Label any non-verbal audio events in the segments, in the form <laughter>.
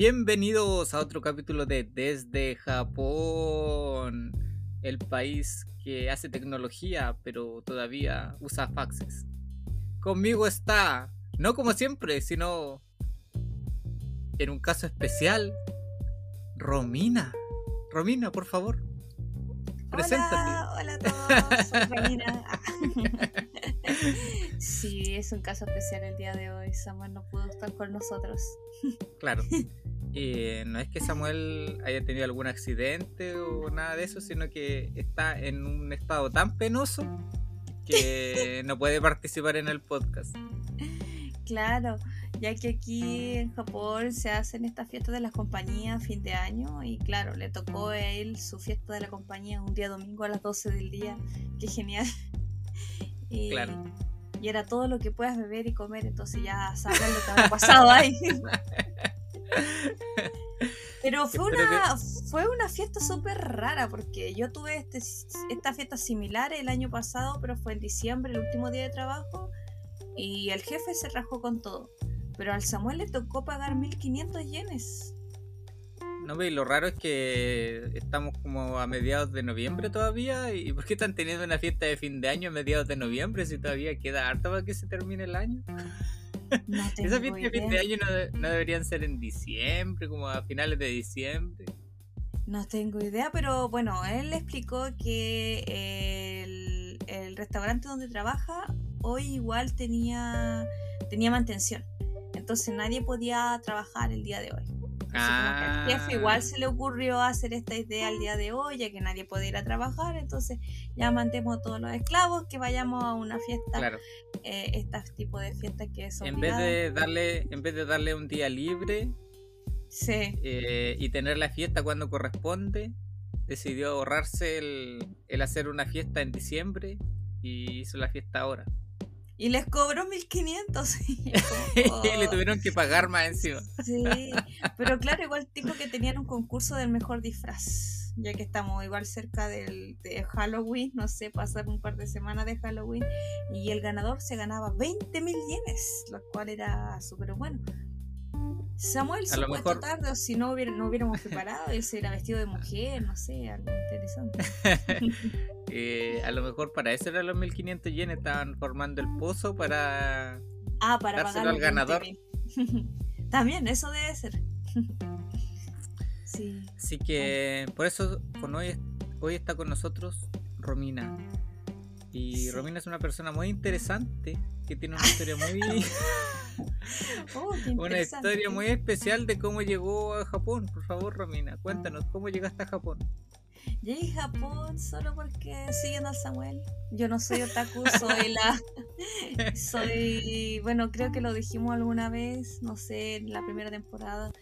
Bienvenidos a otro capítulo de Desde Japón, el país que hace tecnología pero todavía usa faxes. Conmigo está, no como siempre, sino en un caso especial, Romina. Romina, por favor, preséntate. Hola, hola a todos, soy Romina. <laughs> sí, es un caso especial el día de hoy. Samuel no pudo estar con nosotros. Claro. <laughs> Y no es que Samuel haya tenido algún accidente o nada de eso, sino que está en un estado tan penoso que <laughs> no puede participar en el podcast. Claro, ya que aquí en Japón se hacen estas fiestas de las compañías a fin de año y claro, le tocó a él su fiesta de la compañía un día domingo a las 12 del día. Qué genial. <laughs> Y, Claro. y era todo lo que puedas beber y comer, entonces ya sabrás lo que había pasado ahí. <laughs> Pero fue una, fue una fiesta súper rara porque yo tuve este, esta fiesta similar el año pasado, pero fue en diciembre, el último día de trabajo, y el jefe se rajó con todo. Pero al Samuel le tocó pagar 1500 yenes. No y lo raro es que estamos como a mediados de noviembre todavía. ¿Y por qué están teniendo una fiesta de fin de año a mediados de noviembre si todavía queda harto para que se termine el año? No <laughs> tengo Esas fiestas de fin de idea. año no, no deberían ser en diciembre, como a finales de diciembre. No tengo idea, pero bueno, él explicó que el, el restaurante donde trabaja hoy igual tenía, tenía mantención. Entonces nadie podía trabajar el día de hoy. Entonces, como que al jefe Ah. igual se le ocurrió hacer esta idea el día de hoy, ya que nadie puede ir a trabajar. Entonces ya mantemos a todos los esclavos que vayamos a una fiesta, Claro, eh, estos tipos de fiestas que son en vez de darle, en vez de darle un día libre Sí, eh, y tener la fiesta cuando corresponde, decidió ahorrarse el, el hacer una fiesta en diciembre y hizo la fiesta ahora. Y les cobró 1500. <laughs> <laughs> y como, le oh. tuvieron que pagar más encima. Sí, pero claro, igual tipo que tenían un concurso del mejor disfraz, ya que estamos igual cerca del, de Halloween, no sé, pasar un par de semanas de Halloween, y el ganador se ganaba 20 mil yenes, lo cual era súper bueno. Samuel A lo supo mejor- tarde, o si no, hubiera, no hubiéramos preparado, él se era vestido de mujer, no sé, algo interesante. <laughs> Eh, a lo mejor para eso eran los 1500 yenes, estaban formando el pozo para... Ah, para pagar al ganador. 20.000. <laughs> También, eso debe ser. <laughs> sí. Así que por eso con hoy, hoy está con nosotros Romina. Y Sí. Romina es una persona muy interesante, que tiene una historia muy... <laughs> Oh, <laughs> una historia muy especial de cómo llegó a Japón. Por favor, Romina, cuéntanos, ¿cómo llegaste a Japón? Llegué a Japón solo porque siguiendo al Samuel. Yo no soy otaku, soy la. <laughs> soy. Bueno, creo que lo dijimos alguna vez, no sé, en la primera temporada.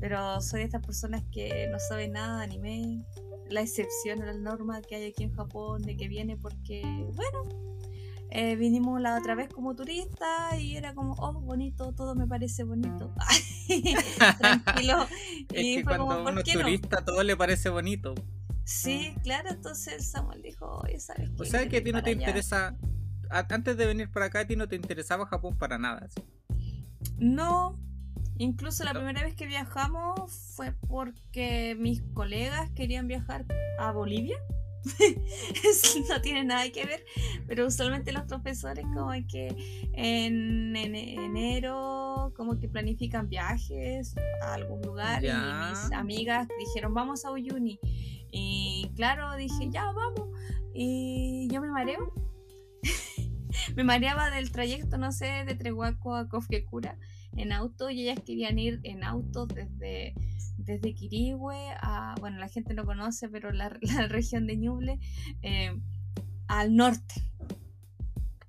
Pero soy de estas personas que no saben nada de anime. La excepción a la norma que hay aquí en Japón, de que viene porque, bueno, eh, vinimos la otra vez como turista y era como, oh, bonito, todo me parece bonito. <laughs> Tranquilo. <laughs> Es y que fue cuando como, ¿por uno es no? turista todo le parece bonito. Sí, claro, entonces Samuel dijo, oye, ¿sabes qué? O sea que a ti no te allá". interesa... Antes de venir para acá, a ti no te interesaba Japón para nada. ¿sí? No, incluso la No. primera vez que viajamos fue porque mis colegas querían viajar a Bolivia. <laughs> No tiene nada que ver, pero usualmente los profesores como que en, en enero como que planifican viajes a algún lugar Ya. y mis amigas dijeron vamos a Uyuni y claro dije ya vamos y yo me mareo <laughs> me mareaba del trayecto no sé de Trehuaco a Kofkekura en auto y ellas querían ir en auto desde desde Quirihue a, bueno, la gente no conoce, pero la, <laughs> la región de Ñuble, eh, al norte.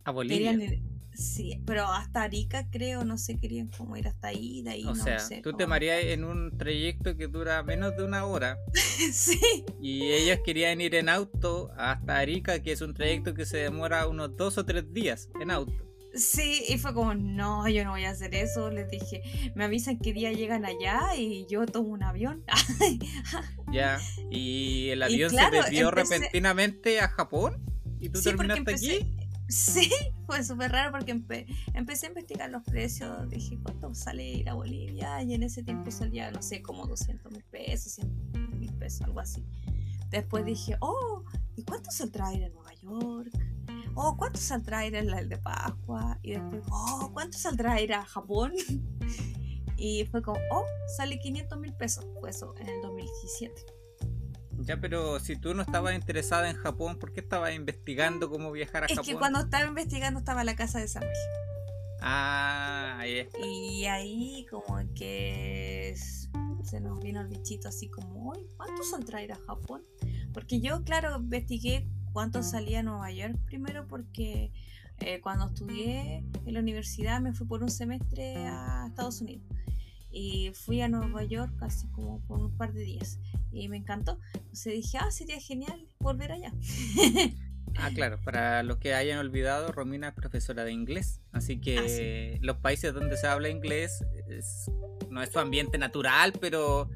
A Bolivia. Querían ir, sí, pero hasta Arica creo, no sé, querían como ir hasta ahí, de ahí, O no sea, sé. tú te mareas en un trayecto que dura menos de una hora <laughs> sí, y ellas querían ir en auto hasta Arica, que es un trayecto que se demora unos dos o tres días en auto. Sí, y fue como, no, yo no voy a hacer eso. Les dije, me avisan qué día llegan allá y yo tomo un avión. <laughs> Ya, y el avión claro, se desvió empecé- repentinamente a Japón y tú Sí, terminaste empecé- aquí. Sí, fue súper raro porque empecé a investigar los precios. Dije, ¿cuánto sale ir a Bolivia? Y en ese tiempo salía, no sé, como 200 mil pesos, 100 mil pesos, algo así. Después dije, oh, ¿y cuánto saldrá ir a Nueva York? Oh, ¿cuánto saldrá ir el de Pascua? Y después, oh, ¿cuánto saldrá ir a Japón? <laughs> Y fue como, oh, sale 500 mil pesos. Fue eso en el 2017. Ya, pero si tú no estabas interesada en Japón, ¿por qué estabas investigando cómo viajar a Japón? Es que cuando estaba investigando estaba en la casa de Samuel. Ah, ahí está. Y ahí como que se nos vino el bichito así como, ¿cuánto saldrá ir a Japón? Porque yo, claro, investigué cuánto salía a Nueva York primero porque eh, cuando estudié en la universidad me fui por un semestre a Estados Unidos y fui a Nueva York casi como por un par de días y me encantó. Entonces dije, ah, sería genial volver allá. <laughs> Ah, claro, para los que hayan olvidado, Romina es profesora de inglés, así que ah, los países donde se habla inglés no es su ambiente natural, pero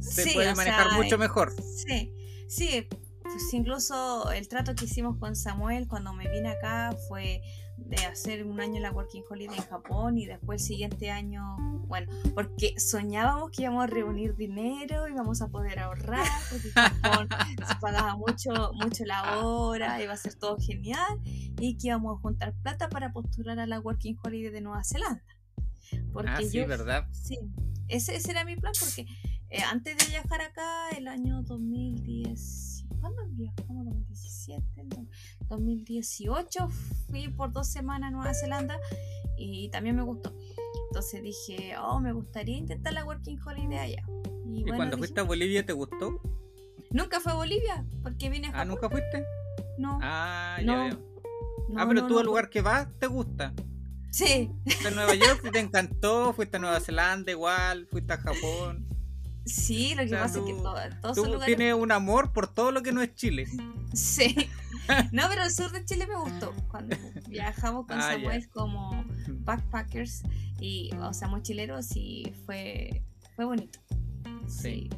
se puede manejar mucho mejor. Sí, sí, pues incluso el trato que hicimos con Samuel cuando me vine acá fue de hacer un año la Working Holiday en Japón y después el siguiente año, bueno, porque soñábamos que íbamos a reunir dinero, íbamos a poder ahorrar, porque en Japón <laughs> se pagaba mucho, mucho la hora, iba a ser todo genial y que íbamos a juntar plata para postular a la Working Holiday de Nueva Zelanda. Porque ah, sí, ¿verdad? Sí, ese, ese, era mi plan porque eh, antes de viajar acá, el año 2010 ¿Cuándo viajamos? 2017, 2018 fui por dos semanas a Nueva Zelanda y también me gustó. Entonces dije, oh, me gustaría intentar la Working Holiday allá. ¿Y, cuando fuiste a Bolivia te gustó? Nunca fue a Bolivia, porque vine a Ah, ¿nunca fuiste? No. Ah, ya veo. ah, pero tú al lugar que vas te gusta. Sí. Fuiste a Nueva York, te encantó, fuiste a Nueva Zelanda igual, fuiste a Japón. Sí, lo que pasa es que todos tú tienes un amor por todo lo que no es Chile. <laughs> Sí. No, pero el sur de Chile me gustó. Cuando <laughs> viajamos con ah, Samuel como backpackers y, o sea, mochileros y fue, fue bonito. Sí.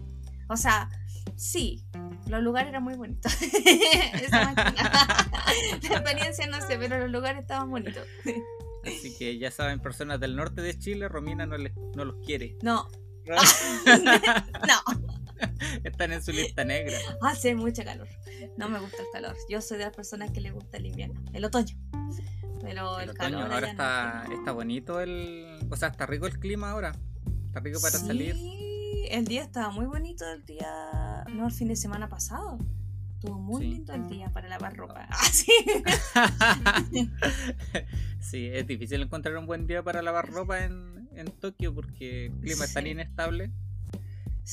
O sea, sí, los lugares eran muy bonitos. <laughs> La experiencia no sé, pero los lugares estaban bonitos. Así que ya saben, personas del norte de Chile, Romina no, no los quiere. No, <laughs> no. Están en su lista negra. Hace mucha calor. No me gusta el calor. Yo soy de las personas que le gusta el invierno, el otoño. Pero el, calor. Ahora está, está bonito el. O sea, está rico el clima ahora. Está rico para sí, salir. El día estaba muy bonito el día. No, el fin de semana pasado. Estuvo muy lindo el día para lavar ropa. Ah, <laughs> sí, es difícil encontrar un buen día para lavar <laughs> ropa en, en Tokio porque el clima es tan inestable.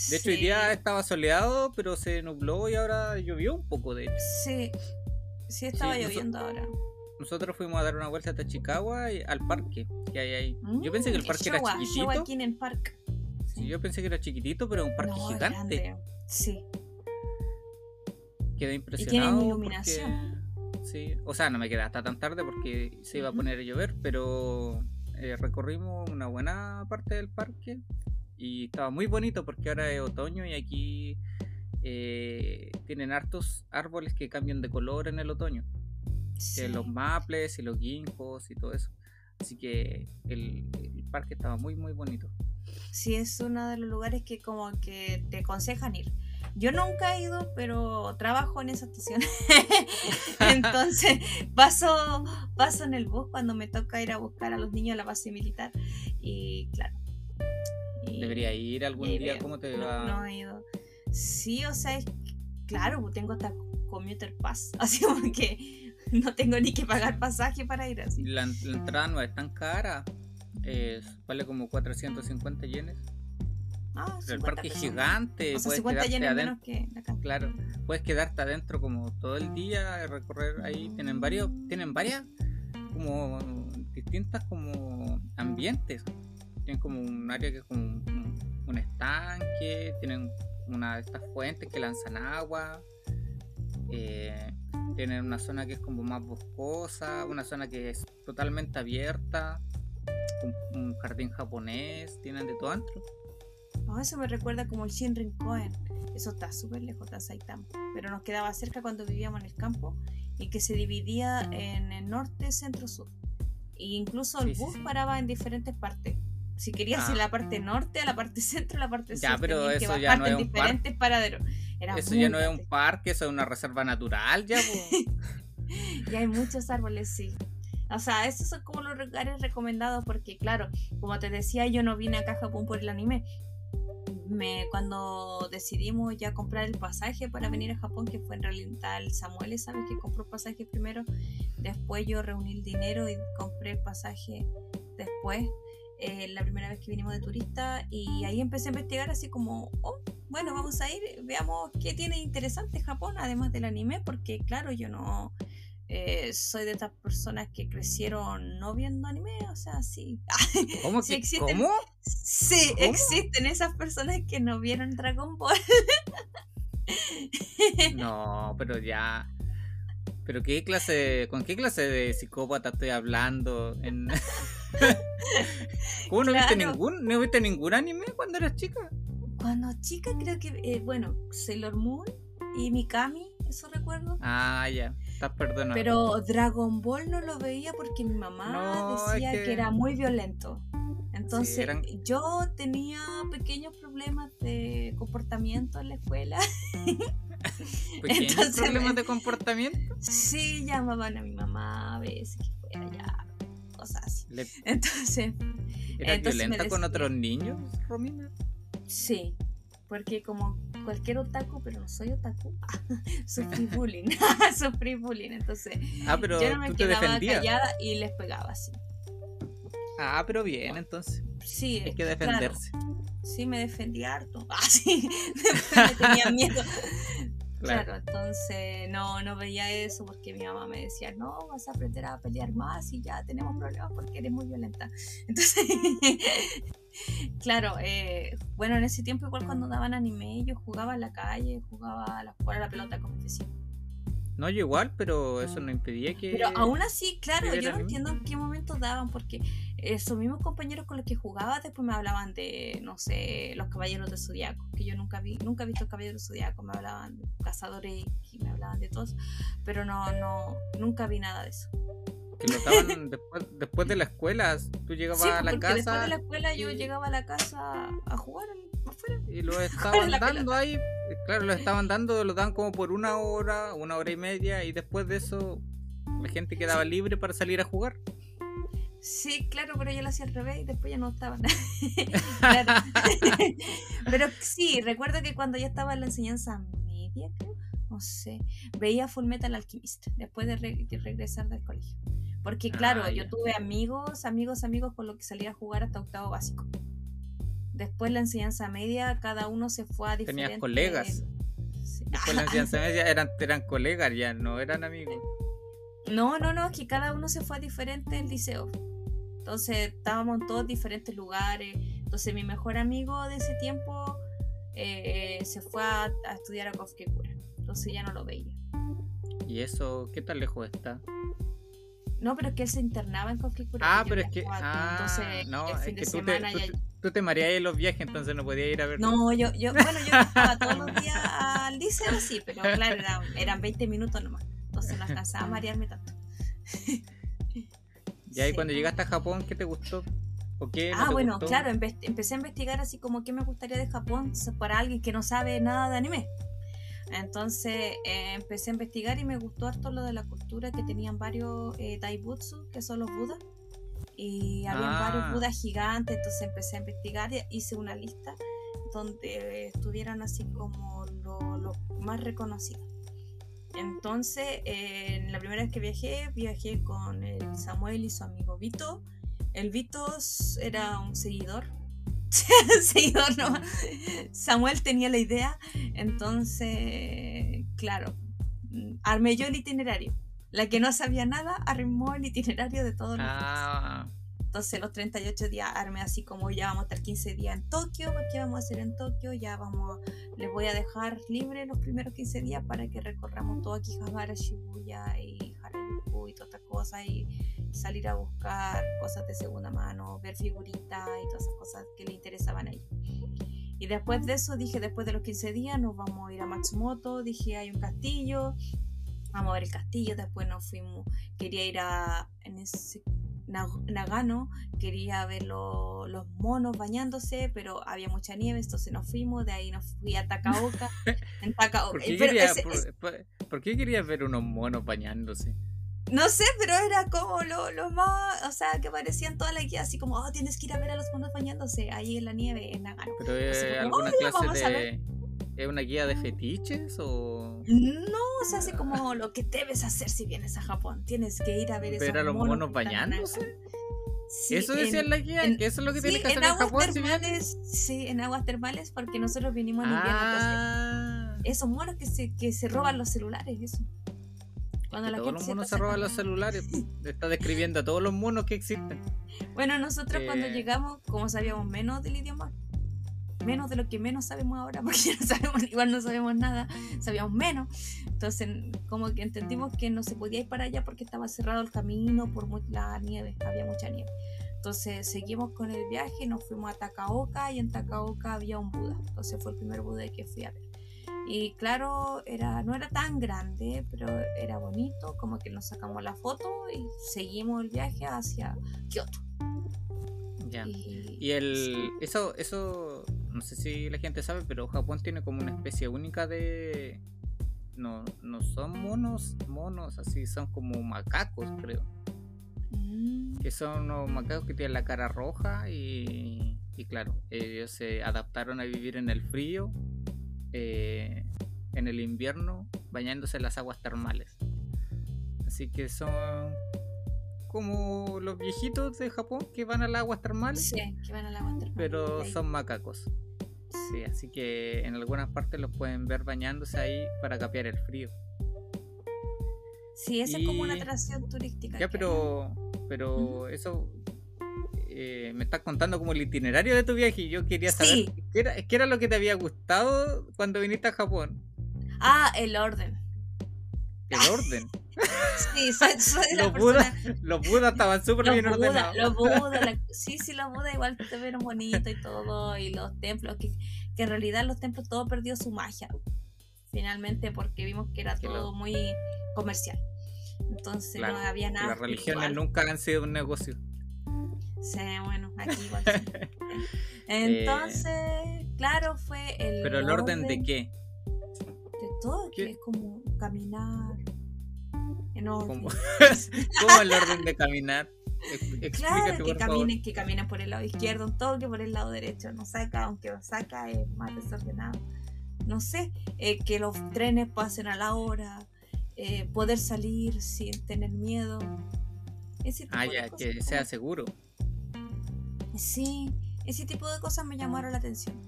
De hecho, hoy día estaba soleado, pero se nubló y ahora llovió un poco, de hecho. Sí, sí estaba lloviendo ahora. Nosotros fuimos a dar una vuelta hasta Chicago y al parque que hay ahí. yo pensé que el mm, parque era chiquitito. Aquí en el parque. Sí. yo pensé que era chiquitito, pero un parque gigante. Sí. Quedé impresionado. Y iluminación. sí, o sea, no me quedé hasta tan tarde porque se iba a poner a llover, pero eh, recorrimos una buena parte del parque y estaba muy bonito porque ahora es otoño y aquí eh, tienen hartos árboles que cambian de color en el otoño. los maples y los ginkgos y todo eso. Así que el, el, parque estaba muy muy bonito. Sí, es uno de los lugares que como que te aconsejan ir. Yo nunca he ido, pero trabajo en esa estación. <laughs> Entonces paso, paso en el bus cuando me toca ir a buscar a los niños a la base militar. Y claro. Debería ir algún día, ¿cómo te va? No, he ido. Sí, o sea, es, claro, pues tengo hasta commuter pass, <laughs> así como que no tengo ni que pagar pasaje para ir así. La, entrada no es tan cara, vale como 450 yenes. Ah, el parque es gigante. puedes quedarte adentro, Claro, puedes quedarte adentro como todo el día, recorrer ahí. Tienen varios, tienen varias como distintas como ambientes. Tienen como un área que es como un, estanque, tienen una de estas fuentes que lanzan agua. Eh, tienen una zona que es como más boscosa, una zona que es totalmente abierta, un, un jardín japonés, tienen de todo dentro eso me recuerda como el Shinrin Koen. Eso está súper lejos de Saitama. Pero nos quedaba cerca cuando vivíamos en el campo y que se dividía en el norte, centro, sur. E incluso el bus paraba en diferentes partes. Si querías ir a la parte ah. norte, a la parte <laughs> centro, a la parte sur. Ya, pero eso ya no es un paraderos. eso ya no es un parque, eso es una reserva natural, ya. <laughs> y hay muchos árboles, sí. O sea, esos son como los lugares recomendados porque, claro, como te decía, yo no vine acá a Japón por el anime. Me, cuando decidimos ya comprar el pasaje para venir a Japón, que fue en realidad el Samuel, ¿sabes? Que compró el pasaje primero. Después yo reuní el dinero y compré el pasaje después, eh, la primera vez que vinimos de turista. Y ahí empecé a investigar así como, oh, bueno, vamos a ir, veamos qué tiene interesante Japón, además del anime, porque claro, yo no eh, soy de estas personas que crecieron no viendo anime, o sea, sí. <laughs> ¿Cómo sí existen, ¿Cómo? Sí, existen esas personas que no vieron Dragon Ball. <laughs> no, pero ya. ¿Pero qué clase, con qué clase de psicópata estoy hablando? En... <laughs> ¿Cómo no viste ningún, no viste ningún anime cuando eras chica? Cuando chica creo que, eh, bueno, Sailor Moon y Mikami, eso recuerdo. Ah, ya. Pero Dragon Ball no lo veía porque mi mamá decía que... era muy violento. Entonces, yo tenía pequeños problemas de comportamiento en la escuela. <laughs> <laughs> ¿Pequeños problemas de comportamiento? Sí, llamaban a mi mamá a veces que fuera ya, cosas así. Entonces. ¿Era violenta con otros niños, Romina? Sí, porque como cualquier otaku, pero no soy otaku, <laughs> sufrí bullying, <laughs> sufrí bullying, entonces ah, pero yo no me quedaba callada y les pegaba así. Ah, pero bien, entonces. Sí, hay que defenderse. Sí, me defendía harto. <laughs> Ah, sí, me tenía miedo. Claro. entonces no, no veía eso porque mi mamá me decía, no, vas a aprender a pelear más y ya tenemos problemas porque eres muy violenta. <laughs> Entonces, claro, eh, bueno, en ese tiempo igual cuando daban anime yo jugaba en la calle, jugaba a la, a la pelota con mi vecino. No, yo igual, pero eso no impedía que... Pero aún así, claro, yo no entiendo en qué momento daban porque esos mismos compañeros con los que jugaba después me hablaban de, no sé, los caballeros de Zodiaco, que yo nunca vi, nunca he visto caballeros de Zodiaco, me hablaban de cazadores y me hablaban de todos, pero no, no, nunca vi nada de eso. Que lo estaban <laughs> después, después de la escuela, tú llegabas a la casa. Después de la escuela yo llegaba a la casa a jugar afuera. Y lo <laughs> estaban dando ahí, claro, lo estaban dando, lo dan como por una hora, una hora y media, y después de eso la gente quedaba libre para salir a jugar. Sí, claro, pero yo lo hacía al revés y después ya no estaban. <laughs> <laughs> pero sí, recuerdo que cuando ya estaba en la enseñanza media, creo, no sé, veía Full Metal Alchemist después de, regresar del colegio. Porque claro, ah, yo tuve amigos, amigos, amigos con los que salía a jugar hasta octavo básico. Después la enseñanza media, cada uno se fue a diferentes... Tenías colegas. Después la enseñanza <laughs> media eran, eran colegas, ya no eran amigos. No, no, no, es que cada uno se fue a diferentes liceos. Entonces estábamos en todos diferentes lugares. Entonces mi mejor amigo de ese tiempo eh, se fue a, estudiar a Cofquecura. Entonces ya no lo veía. ¿Y eso qué tan lejos está? No, pero es que él se internaba en Cofquecura. Ah, pero es que. Ah, entonces, no, es que tú te, tú, te mareas en los viajes, entonces no podías ir a ver. No, yo, yo bueno, yo estaba todos los días al liceo, sí, pero claro, eran, 20 minutos nomás. Entonces no alcanzaba a marearme tanto. Y ahí cuando llegaste a Japón, ¿qué te gustó? ¿O qué ah, bueno, claro, empecé a investigar así como qué me gustaría de Japón para alguien que no sabe nada de anime. Entonces eh, empecé a investigar y me gustó harto lo de la cultura que tenían varios eh, Daibutsu, que son los budas. Y había varios ah. budas gigantes, entonces empecé a investigar y hice una lista donde estuvieran así como los lo más reconocidos. Entonces, en la primera vez que viajé, viajé con el Samuel y su amigo Vito. El Vito era un seguidor. <laughs> seguidor, no. Samuel tenía la idea. Entonces, claro, armé yo el itinerario. La que no sabía nada armó el itinerario de todos los ah. Entonces los 38 días armé así como ya vamos a estar 15 días en Tokio, ¿qué vamos a hacer en Tokio? Ya vamos, les voy a dejar libre los primeros 15 días para que recorramos todo Akihabara, Shibuya y Harajuku y todas estas cosas y salir a buscar cosas de segunda mano, ver figuritas y todas esas cosas que le interesaban ahí. Y después de eso dije, después de los 15 días nos vamos a ir a Matsumoto, dije hay un castillo, Vamos a ver el castillo, después nos fuimos, quería ir a en ese Nagano, quería ver los monos bañándose, pero había mucha nieve, entonces nos fuimos, de ahí nos fui a Takaoka. <laughs> en ¿Por, qué quería, por, qué querías ver unos monos bañándose? No sé, pero era como lo, lo, más, o sea, que parecían toda la guía, así como, oh, tienes que ir a ver a los monos bañándose ahí en la nieve, en Nagano. Pero eh, alguna clase de... ¿Es una guía de fetiches o...? No, o sea, así como lo que debes hacer si vienes a Japón. Tienes que ir a ver esos a los monos, bañándose? eso decía en, la guía, que eso es lo que tienes que hacer en, Japón termales, Sí, en aguas termales, porque nosotros vinimos en invierno. Ah. Esos monos que se, que se roban los celulares, eso. Cuando todos los monos se roban los celulares. <laughs> Está describiendo a todos los monos que existen. Bueno, nosotros cuando eh. llegamos, como sabíamos menos del idioma, menos de lo que menos sabemos ahora, <laughs> porque no sabemos, igual no sabemos nada, sabíamos menos. Entonces, como que entendimos que no se podía ir para allá porque estaba cerrado el camino por la nieve, había mucha nieve. Entonces seguimos con el viaje, nos fuimos a Takaoka y en Takaoka había un Buda. Entonces fue el primer Buda que fui a ver. Y claro, era, no era tan grande, pero era bonito, como que nos sacamos la foto y seguimos el viaje hacia Kioto. Ya. Y, y el, eso, eso no sé si la gente sabe, pero Japón tiene como una especie única de... No, no son monos, monos, así son como macacos, creo. Mm. Que son unos macacos que tienen la cara roja y, y claro, ellos se adaptaron a vivir en el frío, eh, en el invierno, bañándose en las aguas termales. Así que son como los viejitos de Japón que van al agua termal. Sí, que van al agua. Pero son macacos. Sí, así que en algunas partes los pueden ver bañándose ahí para capear el frío. Sí, esa es como una atracción turística. Ya, pero, pero eso eh, me estás contando como el itinerario de tu viaje y yo quería saber qué, era, qué era lo que te había gustado cuando viniste a Japón. Ah, el orden. El orden. Sí, <laughs> soy, soy los, Budas, los Budas estaban súper bien ordenados. Los Budas, <laughs> sí, sí, los Budas igual te vieron bonito y todo, y los templos, que, que en realidad los templos todo perdió su magia, finalmente, porque vimos que era todo muy comercial. Entonces no había nada. Las religiones nunca han sido un negocio. Sí, bueno, aquí igual. <laughs> Entonces, claro, fue el. ¿Pero el orden, de qué? De todo, que es como caminar, ¿Cómo <laughs> el orden de caminar? claro, que caminen, que caminen por el lado izquierdo, un toque por el lado derecho, no saca, aunque saca es más desordenado. No sé, eh, que los trenes pasen a la hora, eh, poder salir sin tener miedo. ah, ya, que sea seguro. Sí, ese tipo de cosas me llamaron la atención.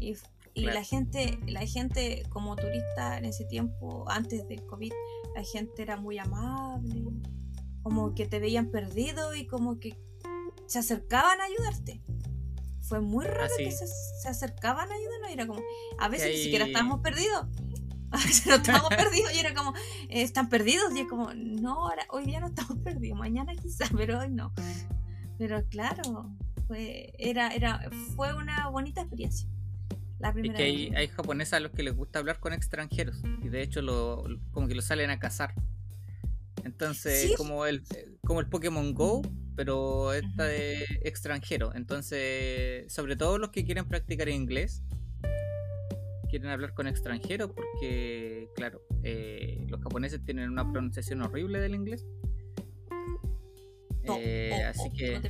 Y, y la gente, la gente como turista en ese tiempo, antes del COVID, la gente era muy amable, como que te veían perdido y como que se acercaban a ayudarte. Fue muy raro ah, que se, acercaban a ayudarnos y era como, a veces ni siquiera estábamos perdidos. <laughs> A veces no estábamos perdidos y era como, eh, están perdidos y es como, no, ahora, hoy día no estamos perdidos, mañana quizás, pero hoy no. Pero claro, fue, era, era, fue una bonita experiencia es que hay, hay, japoneses a los que les gusta hablar con extranjeros y de hecho lo, como que lo salen a cazar. Entonces, como el como el Pokémon Go, pero esta de extranjero. Entonces, sobre todo los que quieren practicar inglés, quieren hablar con extranjeros porque, claro, eh, los japoneses tienen una pronunciación horrible del inglés. Eh, así que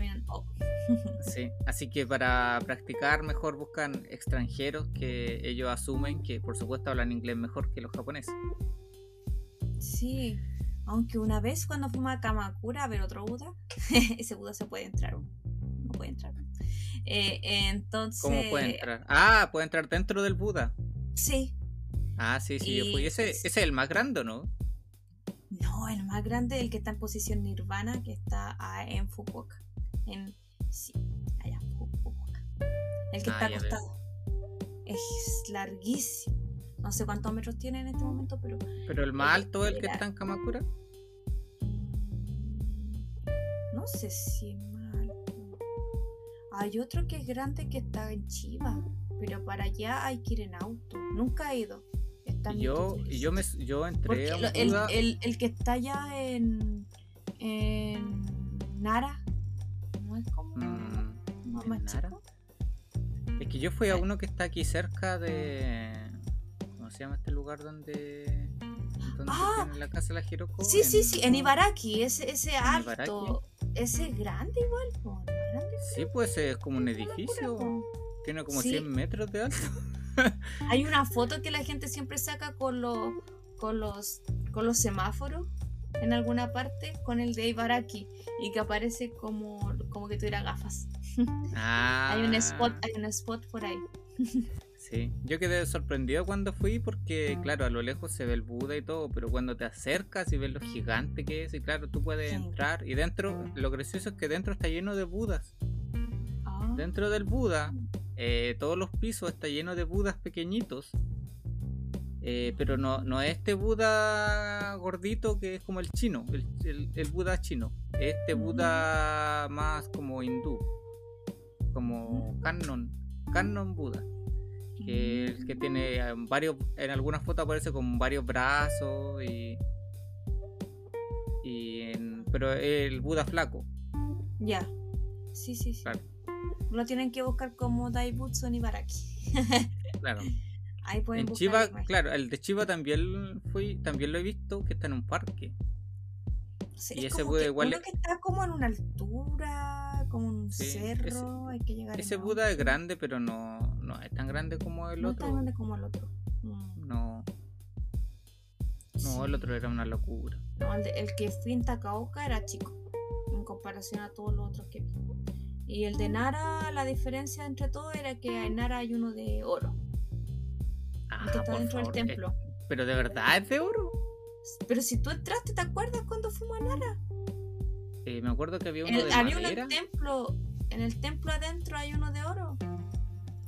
<laughs> sí, así que para practicar mejor buscan extranjeros que ellos asumen que por supuesto hablan inglés mejor que los japoneses. Sí, aunque una vez cuando fuimos a Kamakura a ver otro Buda, <laughs> ese Buda se puede entrar, no puede entrar. Eh, entonces. ¿Cómo puede entrar? Ah, puede entrar dentro del Buda. Sí. Ah, sí, sí, Ese, ese es el más grande, ¿no? No, el más grande, el que está en posición nirvana, que está en Fukuoka. En, sí, allá, Fukuoka. El que ah, está acostado. Es larguísimo. No sé cuántos metros tiene en este momento, pero. ¿Pero el más alto es el que está en Kamakura? No sé si es más alto. Hay otro que es grande que está en Chiba, pero para allá hay que ir en auto. Nunca he ido también. yo, y yo, me, yo entré Porque a el, el- el que está allá en, en Nara, no es como Mm, no, ¿en más Nara? chico. Es que yo fui a Eh. uno que está aquí cerca de. ¿Cómo se llama este lugar donde. donde Ah. tiene la casa de la Hiroko? Sí, sí, sí, en Ibaraki, ese, ese ¿En alto, ese es grande igual. Sí, pues es como un edificio. Tiene como Sí. 100 metros de alto. <laughs> Hay una foto que la gente siempre saca con los con los con los semáforos en alguna parte con el de Ibaraki y que aparece como, como que tuviera gafas. <laughs> Ah. Hay un spot, hay un spot por ahí. <laughs> Sí, yo quedé sorprendido cuando fui porque, claro, a lo lejos se ve el Buda y todo, pero cuando te acercas y ves lo gigante que es, y claro, tú puedes Sí. entrar y dentro, lo gracioso es que dentro está lleno de Budas. Ah, Dentro del Buda, eh, todos los pisos está lleno de Budas pequeñitos. Eh, pero no, no es este Buda gordito que es como el chino, el, el- el Buda chino. Este. Buda más como hindú, como Kannon, Kannon Buda. Que, el que tiene eh, varios, en algunas fotos aparece con varios brazos y. y en- pero el Buda flaco, Ya. Sí, sí, sí. claro. Lo tienen que buscar como Daibutsu en Ibaraki. <laughs> claro. Ahí pueden En imágenes. claro, el de Chiva también fui, también lo he visto que está en un parque. Sí, y es ese Buda que igual uno que está como en una altura, como un Sí, cerro, hay que llegar Ese Buda es grande, pero no, no es tan grande como el No es otro. tan grande como el otro. Mm, No, no, el otro era una locura. No, el, de- el que fui en Takaoka era chico, en comparación a todos los otros que vi. Y el de Nara, la diferencia entre todos era que en Nara hay uno de oro, Ah, que está dentro favor, del eh, templo. pero de verdad es de oro. Pero si tú entraste, ¿te acuerdas cuando fuimos a Nara? Eh, me acuerdo que había uno El- de había uno en el templo, en el templo adentro hay uno de oro.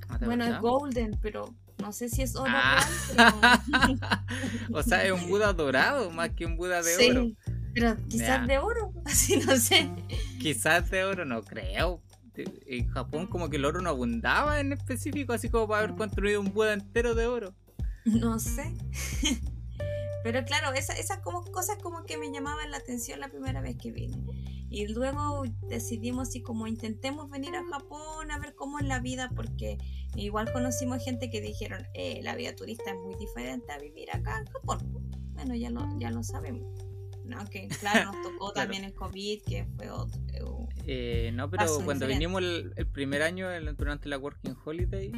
Ah, ¿de Bueno, es golden, pero no sé si es oro Ah. real, pero... <laughs> o sea, es un Buda dorado más que un Buda de sí, oro. pero quizás Ya. de oro, <laughs> así no sé. Quizás de oro, no creo. En Japón como que el oro no abundaba en específico, así como para haber construido un Buda entero de oro. No sé. <laughs> Pero claro, esa- esas como cosas como que me llamaban la atención la primera vez que vine. Y luego decidimos si como intentemos venir a Japón a ver cómo es la vida, porque igual conocimos gente que dijeron, eh, la vida turista es muy diferente a vivir acá en Japón. Bueno, ya lo, ya lo sabemos. Aunque claro, nos tocó <laughs> Claro. también el COVID, que fue otro... eh, Eh, no, pero cuando diferente. vinimos el, el primer año el- durante la Working Holiday,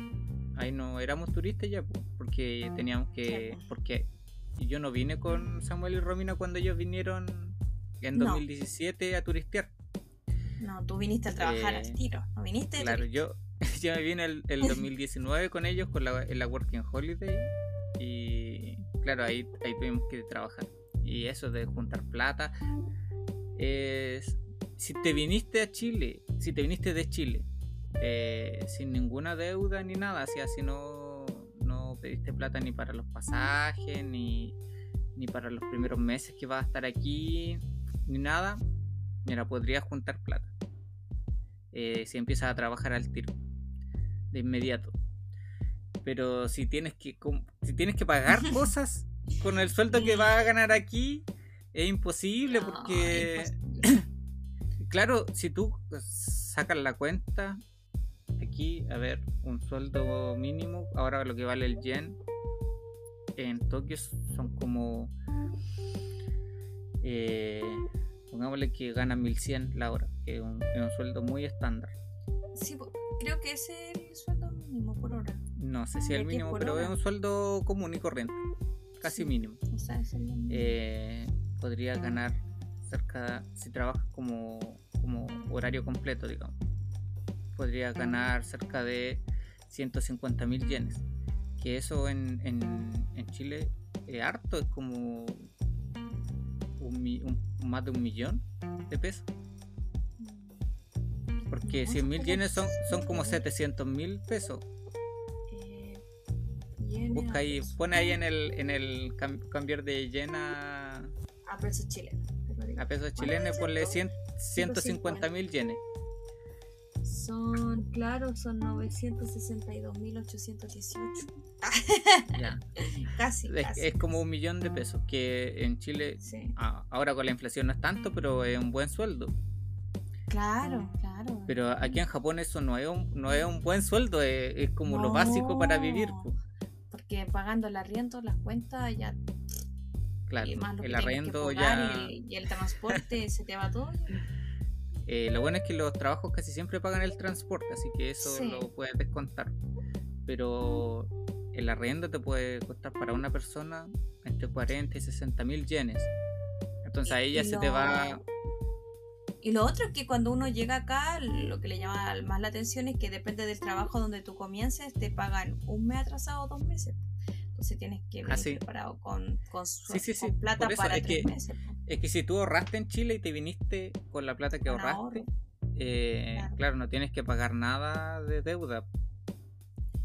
ahí no éramos turistas ya, po, porque teníamos que... Claro. Porque yo no vine con Samuel y Romina cuando ellos vinieron en No. 2017 a turistear. No, tú viniste a trabajar Eh, al tiro, no viniste de Claro, turista. yo, <laughs> yo me vine el, el 2019 con ellos con la, en la Working Holiday y claro, ahí, ahí tuvimos que trabajar. Y eso de juntar plata es... Si te viniste a Chile, si te viniste de Chile, eh, sin ninguna deuda ni nada, así así no, no pediste plata ni para los pasajes, ni, ni para los primeros meses que vas a estar aquí, ni nada, mira, podrías juntar plata eh, si empiezas a trabajar al tiro de inmediato. Pero si tienes que si tienes que pagar <laughs> cosas con el sueldo que vas a ganar aquí es imposible No, porque imposible. <clears throat> claro si tú sacas la cuenta aquí a ver un sueldo mínimo ahora lo que vale el yen en Tokio son como eh, pongámosle que gana 1100 la hora que es un, es un sueldo muy estándar Sí, creo que ese es el sueldo mínimo por hora. no sé si Creo el es mínimo pero es un sueldo común y corriente casi Sí. mínimo O sea, ese es lo mínimo. eh, podrías ganar cerca si trabajas como, como horario completo digamos podrías ganar cerca de 150 mil yenes que eso en, en, en Chile es harto es como un más de un millón de pesos porque No, 100 son mil yenes son, son como cien. 700 mil pesos busca ahí pesos. pone ahí en el en el cam- cambiar de yen a, A pesos chilenos. a pesos ¿Cuánto chilenos ponle esto? 100 150 mil yenes Son, claro, son 962.818. Ya. <laughs> casi, Es, casi. es como un millón de pesos, que en Chile, Sí. ahora con la inflación no es tanto, pero es un buen sueldo. Claro, claro. Pero aquí en Japón eso no es un, no es un buen sueldo, es, es como lo básico para vivir. Porque pagando el arriendo, las cuentas, ya Claro, y más el pagar ya... y, y el transporte, <laughs> se te va todo. eh, lo bueno es que los trabajos casi siempre pagan el transporte, así que eso Sí. lo puedes descontar. Pero el arriendo te puede costar para una persona entre 40 y 60 mil yenes. Entonces ahí ya se te va... Y lo otro es que cuando uno llega acá, lo que le llama más la atención es que depende del trabajo donde tú comiences, te pagan un mes atrasado o dos meses. Entonces tienes que venir Ah, sí. preparado con, con, su- Sí, sí, con plata eso para es tres que- meses. Es que si tú ahorraste en Chile y te viniste con la plata que Con ahorraste, eh, Claro. claro. no tienes que pagar nada de deuda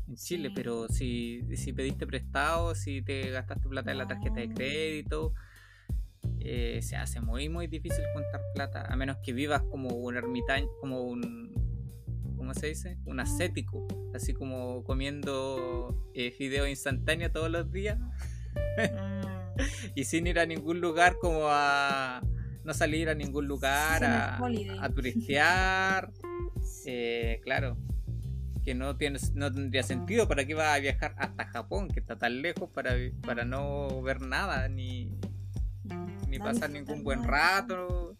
en Chile, pero si, si pediste prestado, si te gastaste plata en la tarjeta de crédito, eh, se hace muy muy difícil juntar plata, a menos que vivas como un ermitaño, como un, ¿cómo se dice? Un ascético, así como comiendo eh, fideo instantáneo todos los días. <laughs> Y sin ir a ningún lugar como a no salir a ningún lugar a, turistear. Eh, claro que no tienes no tendría sentido para qué vas a viajar hasta Japón que está tan lejos para, para no ver nada ni, ni pasar ningún buen rato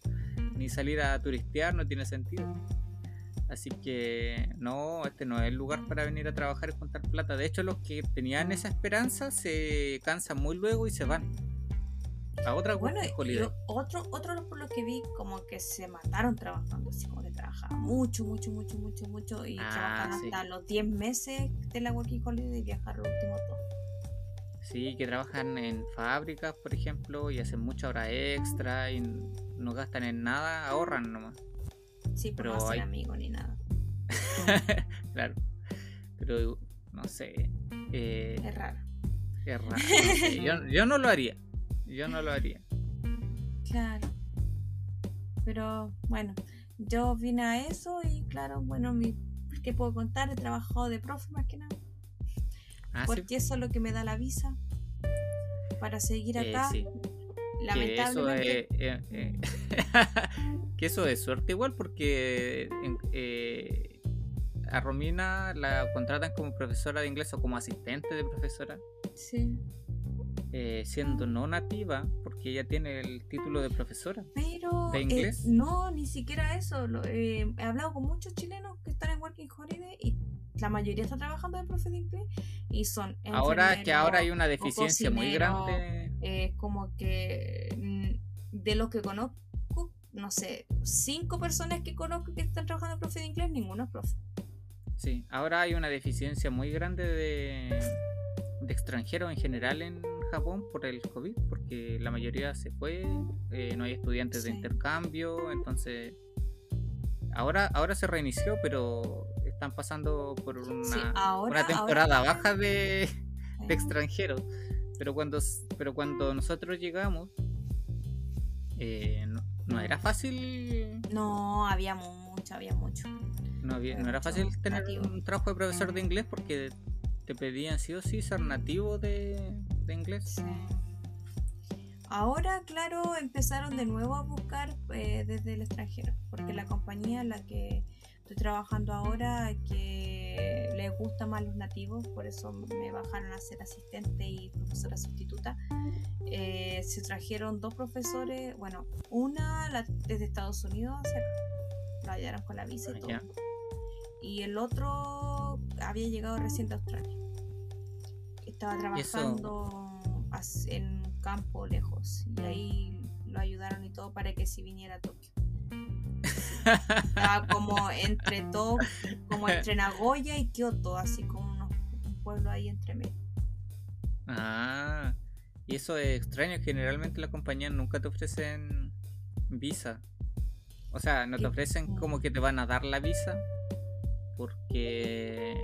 ni salir a turistear no tiene sentido así que no este no es el lugar para venir a trabajar y juntar plata de hecho los que tenían esa esperanza se cansan muy luego y se van a otra Bueno, working y holiday. o- otro, otro por lo que vi, como que se mataron trabajando, así como que trabajaban mucho, mucho, mucho, mucho, mucho, y Ah, trabajaban sí. hasta los 10 meses de la Working Holiday y viajar los últimos dos. Sí, que trabajan en fábricas, por ejemplo, y hacen mucha hora extra y no gastan en nada, ahorran nomás. Sí, pero, Pero no hay- amigos ni nada. <laughs> claro. Pero no sé. eh, Es raro. es raro. <laughs> no sé, Yo, yo no lo haría. Yo no lo haría. Claro. Pero bueno, yo vine a eso y claro, bueno, mi, ¿qué puedo contar? He trabajado de profe más que nada. Ah, sí. porque eso es lo que me da la visa para seguir Eh, acá. sí. Que eso Lamentablemente. es, eh, eh, <laughs> que eso es suerte igual porque eh, a Romina la contratan como profesora de inglés o como asistente de profesora. Sí. eh, siendo no nativa, porque ella tiene el título de profesora. Pero ¿De eh, inglés? no, ni siquiera eso. Lo- eh, he hablado con muchos chilenos que están en Working Holiday y la mayoría está trabajando de profe de inglés y son Ahora que ahora hay una deficiencia muy grande. eh, como que mm, de los que conozco, no sé, cinco personas que conozco que están trabajando de profe de inglés, ninguno es profe. Sí, ahora hay una deficiencia muy grande de, de extranjeros en general en Japón por el COVID, porque la mayoría se fue, eh, no hay estudiantes de intercambio, entonces ahora, ahora se reinició, pero están pasando por una, Sí, ahora- una temporada ahora- baja de, de extranjeros. Pero cuando, pero cuando nosotros llegamos, eh, no, no era fácil, No, había mucho, había mucho. no, había- Era no era fácil tener nativo. un trabajo de profesor de inglés porque te pedían sí o sí ser nativo de, de inglés. Sí. Ahora, claro, empezaron de nuevo a buscar eh, desde el extranjero, porque la compañía en la que estoy trabajando ahora, que les gusta más los nativos, por eso me bajaron a ser asistente y profesora sustituta, eh, se trajeron dos profesores, bueno, una la- desde Estados Unidos lo hallaron con la visa y Ah, todo, y el otro había llegado recién de Australia. Estaba trabajando as- en un campo lejos y ahí lo ayudaron y todo para que se viniera a Tokio. Estaba como entre todo, como entre Nagoya y Kioto, así como unos- un pueblo ahí entre medio. Ah, y eso es extraño, generalmente las compañías nunca te ofrecen visa. O sea, no te ofrecen como que te van a dar la visa porque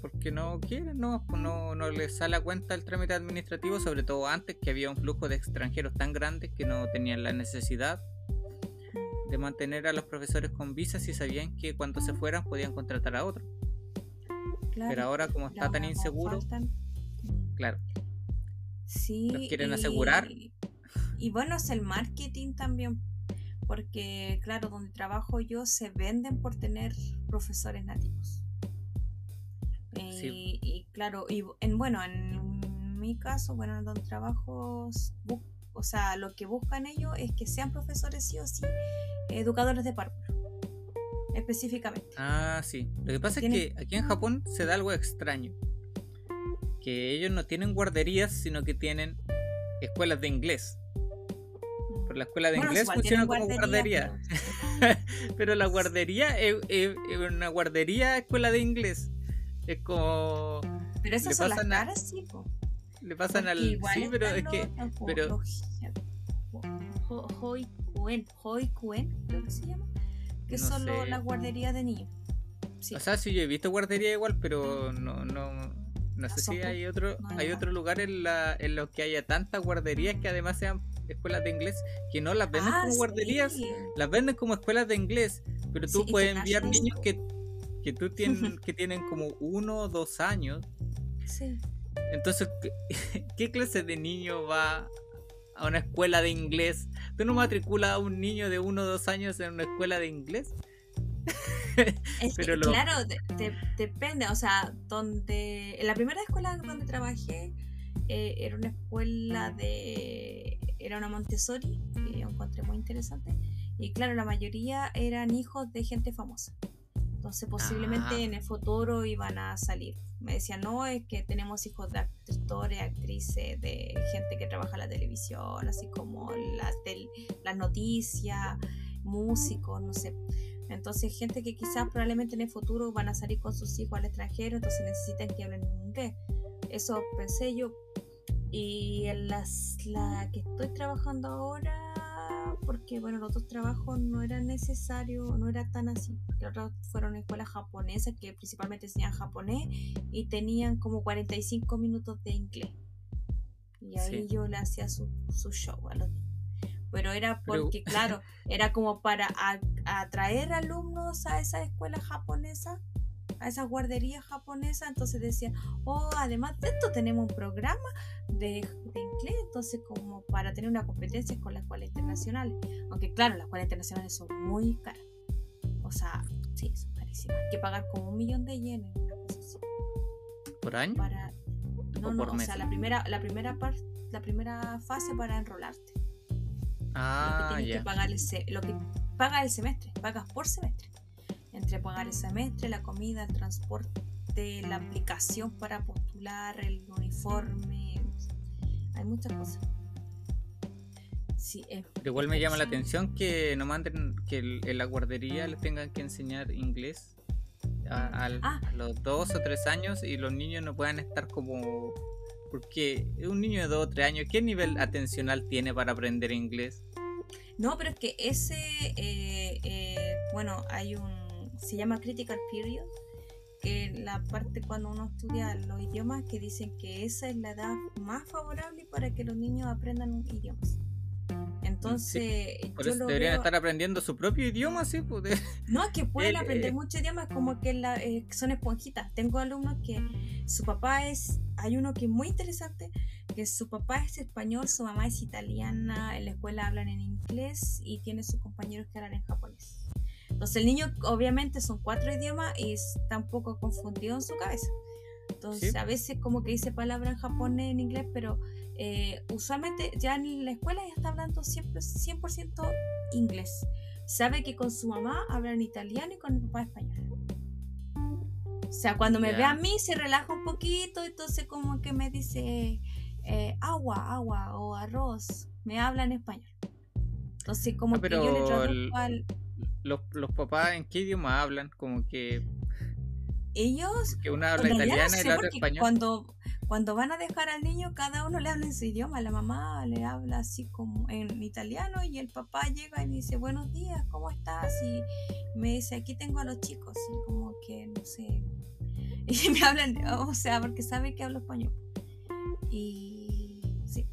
porque no quieren, no, no, no les sale a cuenta el trámite administrativo, sobre todo antes que había un flujo de extranjeros tan grande que no tenían la necesidad de mantener a los profesores con visas si sabían que cuando se fueran podían contratar a otro. Pero ahora como está tan inseguro, claro. Sí. Los quieren asegurar. Y bueno, es el marketing también, porque claro, donde trabajo yo se venden por tener profesores nativos. Y, claro, y en, bueno, en mi caso, bueno, en donde trabajo, o sea, lo que buscan ellos es que sean profesores sí o sí, educadores de párvulo, específicamente. Ah, sí. Lo que pasa es que aquí en Japón se da algo extraño, que ellos no tienen guarderías, sino que tienen escuelas de inglés. Pero la escuela de inglés funciona como guardería. <laughs> Pero... la guardería es, una guardería escuela de inglés. Es como. Pero esas son las caras, sí, Le pasan al. Sí, pero es que. Pero. Hoikuen, creo que se llama. Que es solo la guardería de niños. O sea, sí, yo he visto guardería igual, pero no, no, no sé si hay otro, hay otro lugar en, la, en los que haya tantas guarderías que además sean escuelas de inglés que no las venden ah, como guarderías, las venden como escuelas de inglés, pero tú puedes enviar niños que, que tú tienen, <laughs> que tienen como uno o dos años. Sí. Entonces, <laughs> ¿qué, clase de niño va a una escuela de inglés? ¿Tú no matriculas a un niño de uno o dos años en una escuela de inglés? <laughs> Pero Claro, depende. O sea, donde. En la primera escuela donde trabajé eh, era una escuela de era una Montessori, que yo encontré muy interesante. Y claro, la mayoría eran hijos de gente famosa. Entonces posiblemente ah. en el futuro iban a salir. Me decían, no, es que tenemos hijos de actores, actrices, de gente que trabaja en la televisión, así como las, noticias, músicos, no sé. Entonces gente que quizás probablemente en el futuro van a salir con sus hijos al extranjero, entonces necesitan que hablen inglés. Eso pensé yo, y las, la que estoy trabajando ahora, porque bueno, los otros trabajos no eran necesarios, no era tan así. Los otros fueron escuelas japonesas que principalmente enseñaban japonés y tenían como 45 minutos de inglés. Y ahí yo le hacía su, su show a los pero era porque, <laughs> claro, era como para atraer alumnos a esa escuela japonesa a esa guardería japonesa, entonces decía, oh, además de esto tenemos un programa de, inglés, entonces como para tener una competencia con las escuelas internacionales, aunque claro, las escuelas internacionales son muy caras, o sea, sí, son carísimas, hay que pagar como un millón de yenes, una cosa así. ¿Por año? Para... No, no, o sea, la primera, la primera parte, la primera fase para enrolarte. Ah, lo que que pagar lo que paga el semestre, pagas por semestre entre pagar el semestre, la comida, el transporte, la aplicación para postular, el uniforme. Hay muchas cosas. Sí, Pero igual me llama la atención que no manden que en la guardería les tengan que enseñar inglés a, ah. a, los dos o tres años y los niños no puedan estar como porque un niño de dos o tres años ¿qué nivel atencional tiene para aprender inglés? No, pero es que ese eh, eh, bueno hay un se llama Critical Period, que la parte cuando uno estudia los idiomas que dicen que esa es la edad más favorable para que los niños aprendan idiomas. Entonces, por eso deberían estar aprendiendo su propio idioma, sí. Pues, <laughs> no, es que pueden <laughs> aprender muchos idiomas, como que, la, eh, son esponjitas. Tengo alumnos que su papá es, hay uno que es muy interesante, que su papá es español, su mamá es italiana, en la escuela hablan en inglés y tiene sus compañeros que hablan en japonés. Entonces el niño obviamente son cuatro idiomas y está un poco confundido en su cabeza. Entonces a veces como que dice palabras en japonés, en inglés, pero eh, usualmente ya en la escuela ya está hablando siempre 100% inglés. Sabe que con su mamá habla en italiano y con el papá español. O sea, cuando me ve a mí se relaja un poquito, entonces como que me dice eh, agua, agua o arroz. Me habla en español. Entonces como ah, que yo le traduzco al los, los papás en qué idioma hablan, como que ellos que una habla italiana y la otra español. Cuando, cuando van a dejar al niño, cada uno le habla en su idioma. La mamá le habla así como en italiano y el papá llega y dice buenos días, ¿cómo estás? Y me dice aquí tengo a los chicos y como que no sé. <laughs> Y me hablan, o sea, porque sabe que hablo español. Y sí.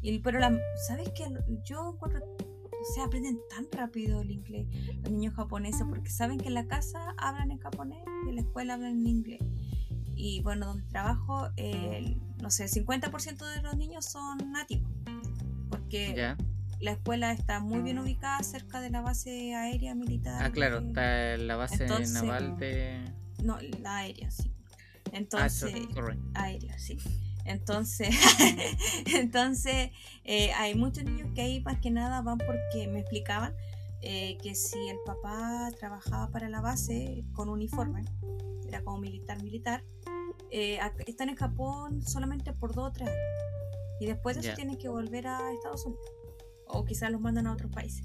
Y, pero la, ¿sabes qué? Yo encuentro o sea, aprenden tan rápido el inglés los niños japoneses porque saben que en la casa hablan en japonés y en la escuela hablan en inglés. Y bueno, donde trabajo, no sé, el 50% de los niños son nativos. Porque la escuela está muy bien ubicada cerca de la base aérea militar. Ah, claro, está la base naval de... No, la aérea, sí. Ah, Entonces, aérea, sí. Entonces, <laughs> entonces eh, hay muchos niños que ahí más que nada van porque me explicaban eh, que si el papá trabajaba para la base con uniforme, era como militar, militar, eh, están en Japón solamente por dos o tres años. Y después de eso tienen que volver a Estados Unidos. O quizás los mandan a otros países.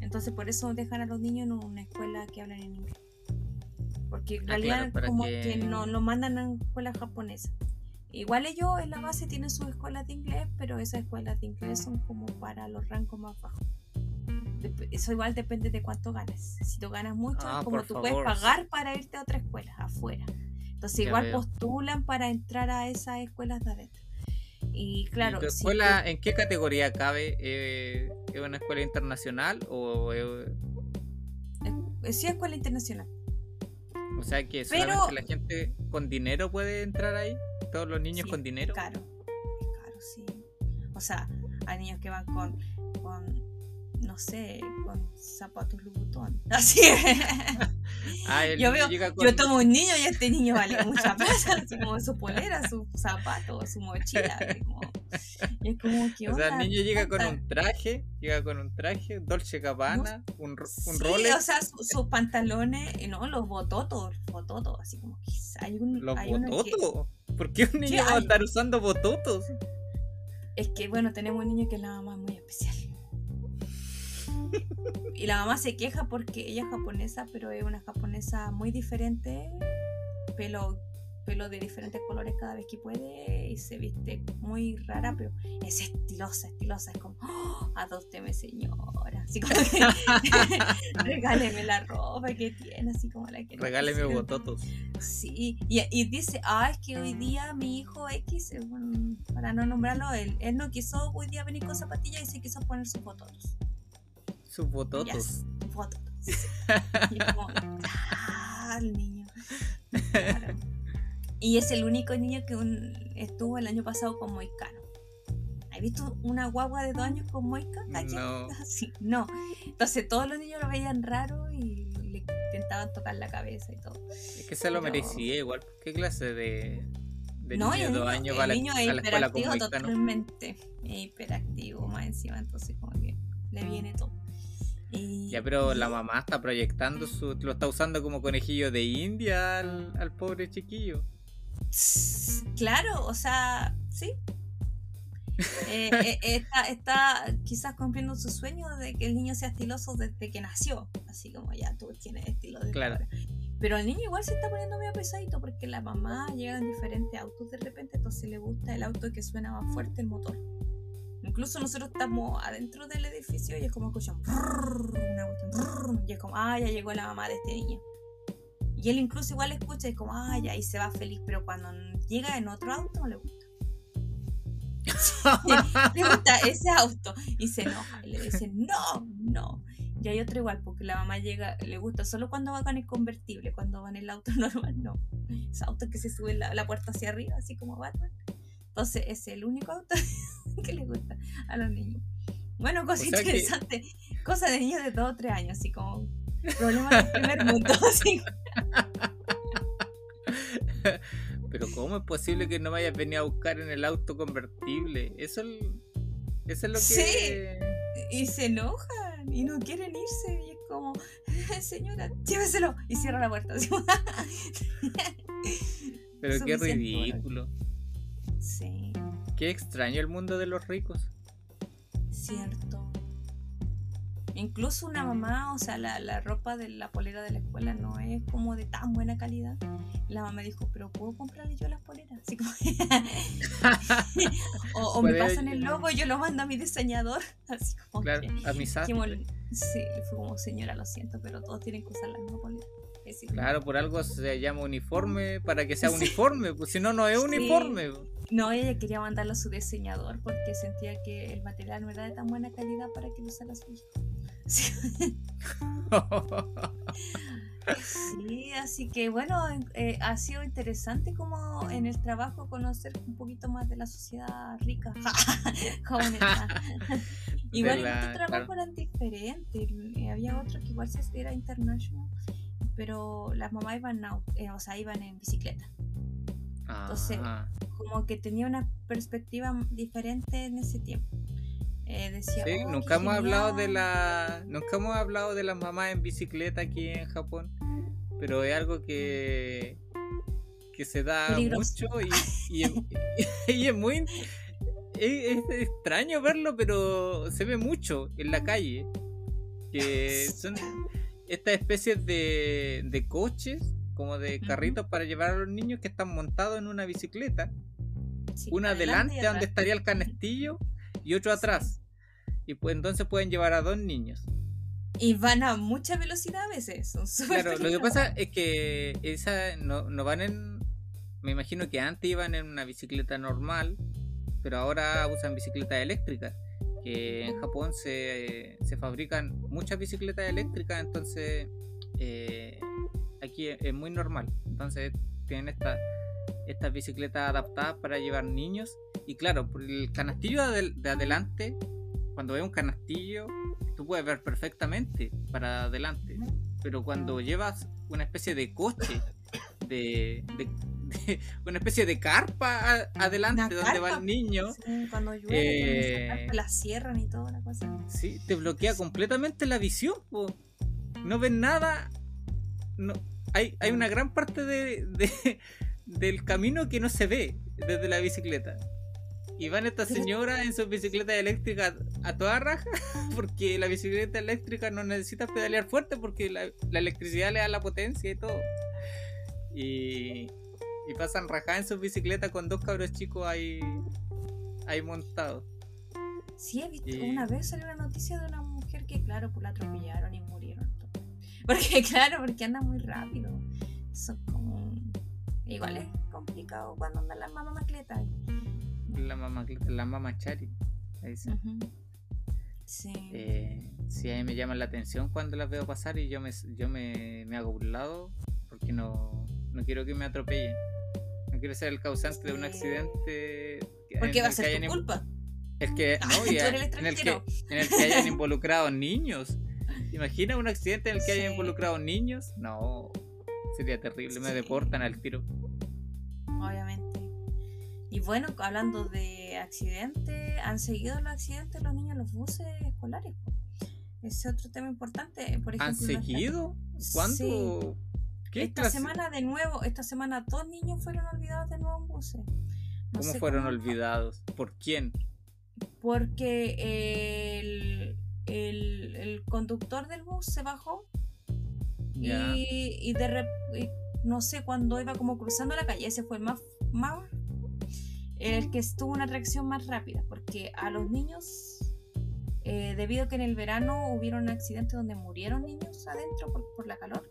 Entonces por eso dejan a los niños en una escuela que hablan en inglés. Porque en ah, realidad como que... no lo mandan a escuela japonesa. Igual ellos en la base tienen sus escuelas de inglés, pero esas escuelas de inglés son como para los rangos más bajos. Eso igual depende de cuánto ganes. Si tú ganas mucho, ah, como tú puedes pagar para irte a otra escuela afuera. Entonces igual postulan para entrar a esas escuelas de adentro. Y claro. tu escuela en qué categoría cabe? Eh, ¿Es una escuela internacional o es... Sí, escuela internacional. O sea que solamente la gente con dinero puede entrar ahí. Todos los niños con dinero. Claro, caro, sí. O sea, hay niños que van con, con no sé, con zapatos Louboutin. <laughs> Así ah, yo veo, yo tomo un niño y este niño vale mucha plata, <laughs> así como su polera, su zapato, su mochila. es como que. <laughs> O sea, el niño llega con un traje, llega con un traje, Dolce Gabbana, un, un sí, o sea, sus pantalones, no, los bototos, bototos, así como que hay un. ¿Los bototos? ¿Por qué un niño va a estar usando bototos? Es que, bueno, tenemos un niño que es la mamá muy especial. <laughs> y la mamá se queja porque ella es japonesa, pero es una japonesa muy diferente, pelo pelo de diferentes colores cada vez que puede y se viste muy rara, pero es estilosa, estilosa, es como, oh, adópteme señora, así como que <laughs> regáleme la ropa que tiene, así como la que... Regáleme bototos. Sí, y, y, dice, ah, es que hoy día mi hijo X, para no nombrarlo, él, él no quiso hoy día venir con zapatillas y se quiso poner sus bototos. Sus bototos. <laughs> y como, ah, el niño. <laughs> Claro. Y es el único niño que estuvo el año pasado con Moicano. ¿Has visto una guagua de dos años con Moica? No. <laughs> no. Entonces todos los niños lo veían raro y le intentaban tocar la cabeza y todo. Es que se lo merecía igual. ¿Qué clase de, de no, niño de dos años va a la, niño es hiperactivo totalmente. Es hiperactivo más encima, entonces como que le viene todo. ya, pero la mamá está proyectando su. lo está usando como conejillo de India al pobre chiquillo. Claro, o sea, sí. <laughs> Eh, eh, está, está, quizás cumpliendo su sueño de que el niño sea estiloso desde que nació, así como ya tú tienes estilo de claro. Pero el niño igual se está poniendo medio pesadito porque la mamá llega en diferentes autos de repente, entonces le gusta el auto que suena más fuerte el motor. Incluso nosotros estamos adentro del edificio y es como escuchan y es como, ah, ya llegó la mamá de este niño. Y él incluso igual escucha y como, ay, ahí se va feliz, pero cuando llega en otro auto no le gusta. <laughs> le gusta ese auto y se enoja y le dice, no, no. Y hay otro igual, porque la mamá llega, le gusta solo cuando va con el convertible, cuando va en el auto <laughs> normal, no. Ese auto que se sube la, la puerta hacia arriba, así como Batman. Entonces es el único auto <laughs> que le gusta a los niños. Bueno, cosa interesante. Cosa de niños de 2 o 3 años, así como problemas del primer mundo. <laughs> Así. Pero ¿cómo es posible que no me hayas venido a buscar en el auto convertible? Eso, eso es lo que... Sí, y se enojan y no quieren irse y es como, <laughs> señora, lléveselo y cierra la puerta. <laughs> Pero qué ridículo. Sí. Qué extraño el mundo de los ricos. Cierto. Incluso una mamá, o sea, la, la, ropa de la polera de la escuela no es como de tan buena calidad. La mamá dijo, pero ¿puedo comprarle yo las poleras? Así como... <laughs> o, me pasan el logo y yo lo mando a mi diseñador. <laughs> Así como claro, a mi Sí, fue como, señora, lo siento, pero todos tienen que usar la misma polera. Claro, por algo se llama uniforme para que sea uniforme, pues si no, no es uniforme. No, ella quería mandarlo a su diseñador porque sentía que el material no era de tan buena calidad para que lo usara su hijo. <laughs> Sí, así que bueno, eh, ha sido interesante como en el trabajo conocer un poquito más de la sociedad rica. <laughs> <laughs> igual la, trabajo eran diferentes. Eh, había otro que igual era international, pero las mamás iban, eh, o sea, iban en bicicleta. Entonces, ah. como que tenía una perspectiva diferente en ese tiempo. Eh, sí, oh, nunca hemos hablado de la nunca hemos hablado de las mamás en bicicleta aquí en Japón, pero es algo que que se da mucho <laughs> y, es, muy es, extraño verlo, pero se ve mucho en la calle que son estas especies de, de coches como de carritos para llevar a los niños que están montados en una bicicleta. una adelante, donde estaría el canestillo y otro atrás. Y pues entonces pueden llevar a dos niños. Y van a mucha velocidad a veces. Son <laughs> claro, lo que pasa es que esa no, no van en. Me imagino que antes iban en una bicicleta normal, pero ahora usan bicicleta eléctrica. Que en Japón se, se fabrican muchas bicicletas eléctricas, entonces eh, aquí es, muy normal. Entonces tienen esta, estas bicicletas adaptadas para llevar niños. Y claro, por el canastillo de, de adelante cuando ves un canastillo, tú puedes ver perfectamente para adelante. Pero cuando llevas una especie de coche, de, <laughs> una especie de carpa adelante donde va el niño, cuando llueve, eh, la cierran y toda la cosa. Sí, te bloquea completamente la visión. No ves nada. No, hay, hay una gran parte de, <laughs> del camino que no se ve desde la bicicleta. Y van estas señoras en sus bicicletas eléctricas a toda raja, <laughs> porque la bicicleta eléctrica no necesita pedalear fuerte porque la, electricidad le da la potencia y todo. Y, y pasan rajadas en sus bicicletas con dos cabros chicos ahí, ahí montados. Sí, he visto, una vez salió una noticia de una mujer que, claro, pues la atropellaron y murieron. <laughs> Porque, claro, porque anda muy rápido. Eso como. Igual es complicado cuando anda la mamá macleta la mamá, la mamá Chari. Ahí sí. Eh, sí, a mí me llama la atención cuando las veo pasar y yo me, yo me, me hago un lado porque no, no quiero que me atropellen. No quiero ser el causante de un accidente. Porque va a ser tu culpa. <laughs> El que, no, en, el que, en el que hayan involucrado niños. Imagina un accidente en el que hayan involucrado niños. No, sería terrible, me deportan al tiro. Obviamente. Y bueno, hablando de accidentes, ¿han seguido los accidentes los niños en los buses escolares? Ese es otro tema importante. Por ejemplo, ¿Han seguido? ¿Cuándo? esta semana de nuevo, esta semana dos niños fueron olvidados de nuevo en buses. ¿Cómo fueron olvidados? ¿Por quién? Porque el, el, conductor del bus se bajó y, y, de no sé, cuando iba como cruzando la calle, ese fue el más, más el que estuvo una reacción más rápida, porque a los niños, eh, debido a que en el verano hubieron accidentes donde murieron niños adentro por, la calor,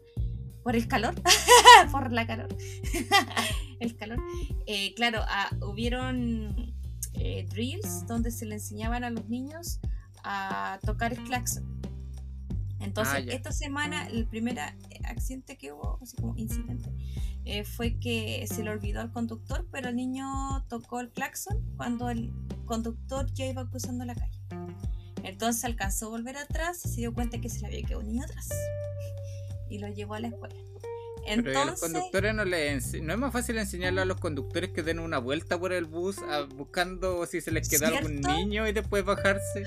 por el calor, <laughs> por la calor, <laughs> el calor, eh, claro, ah, hubieron eh, drills donde se le enseñaban a los niños a tocar el claxon. Entonces, ah, esta semana, el primer accidente que hubo, así como incidente, eh, fue que se le olvidó al conductor, pero el niño tocó el claxon cuando el conductor ya iba cruzando la calle. Entonces alcanzó a volver atrás y se dio cuenta que se le había quedado un niño atrás y lo llevó a la escuela. Entonces, pero a los conductores no es más fácil enseñarle a los conductores que den una vuelta por el bus buscando si se les queda algún niño y después bajarse.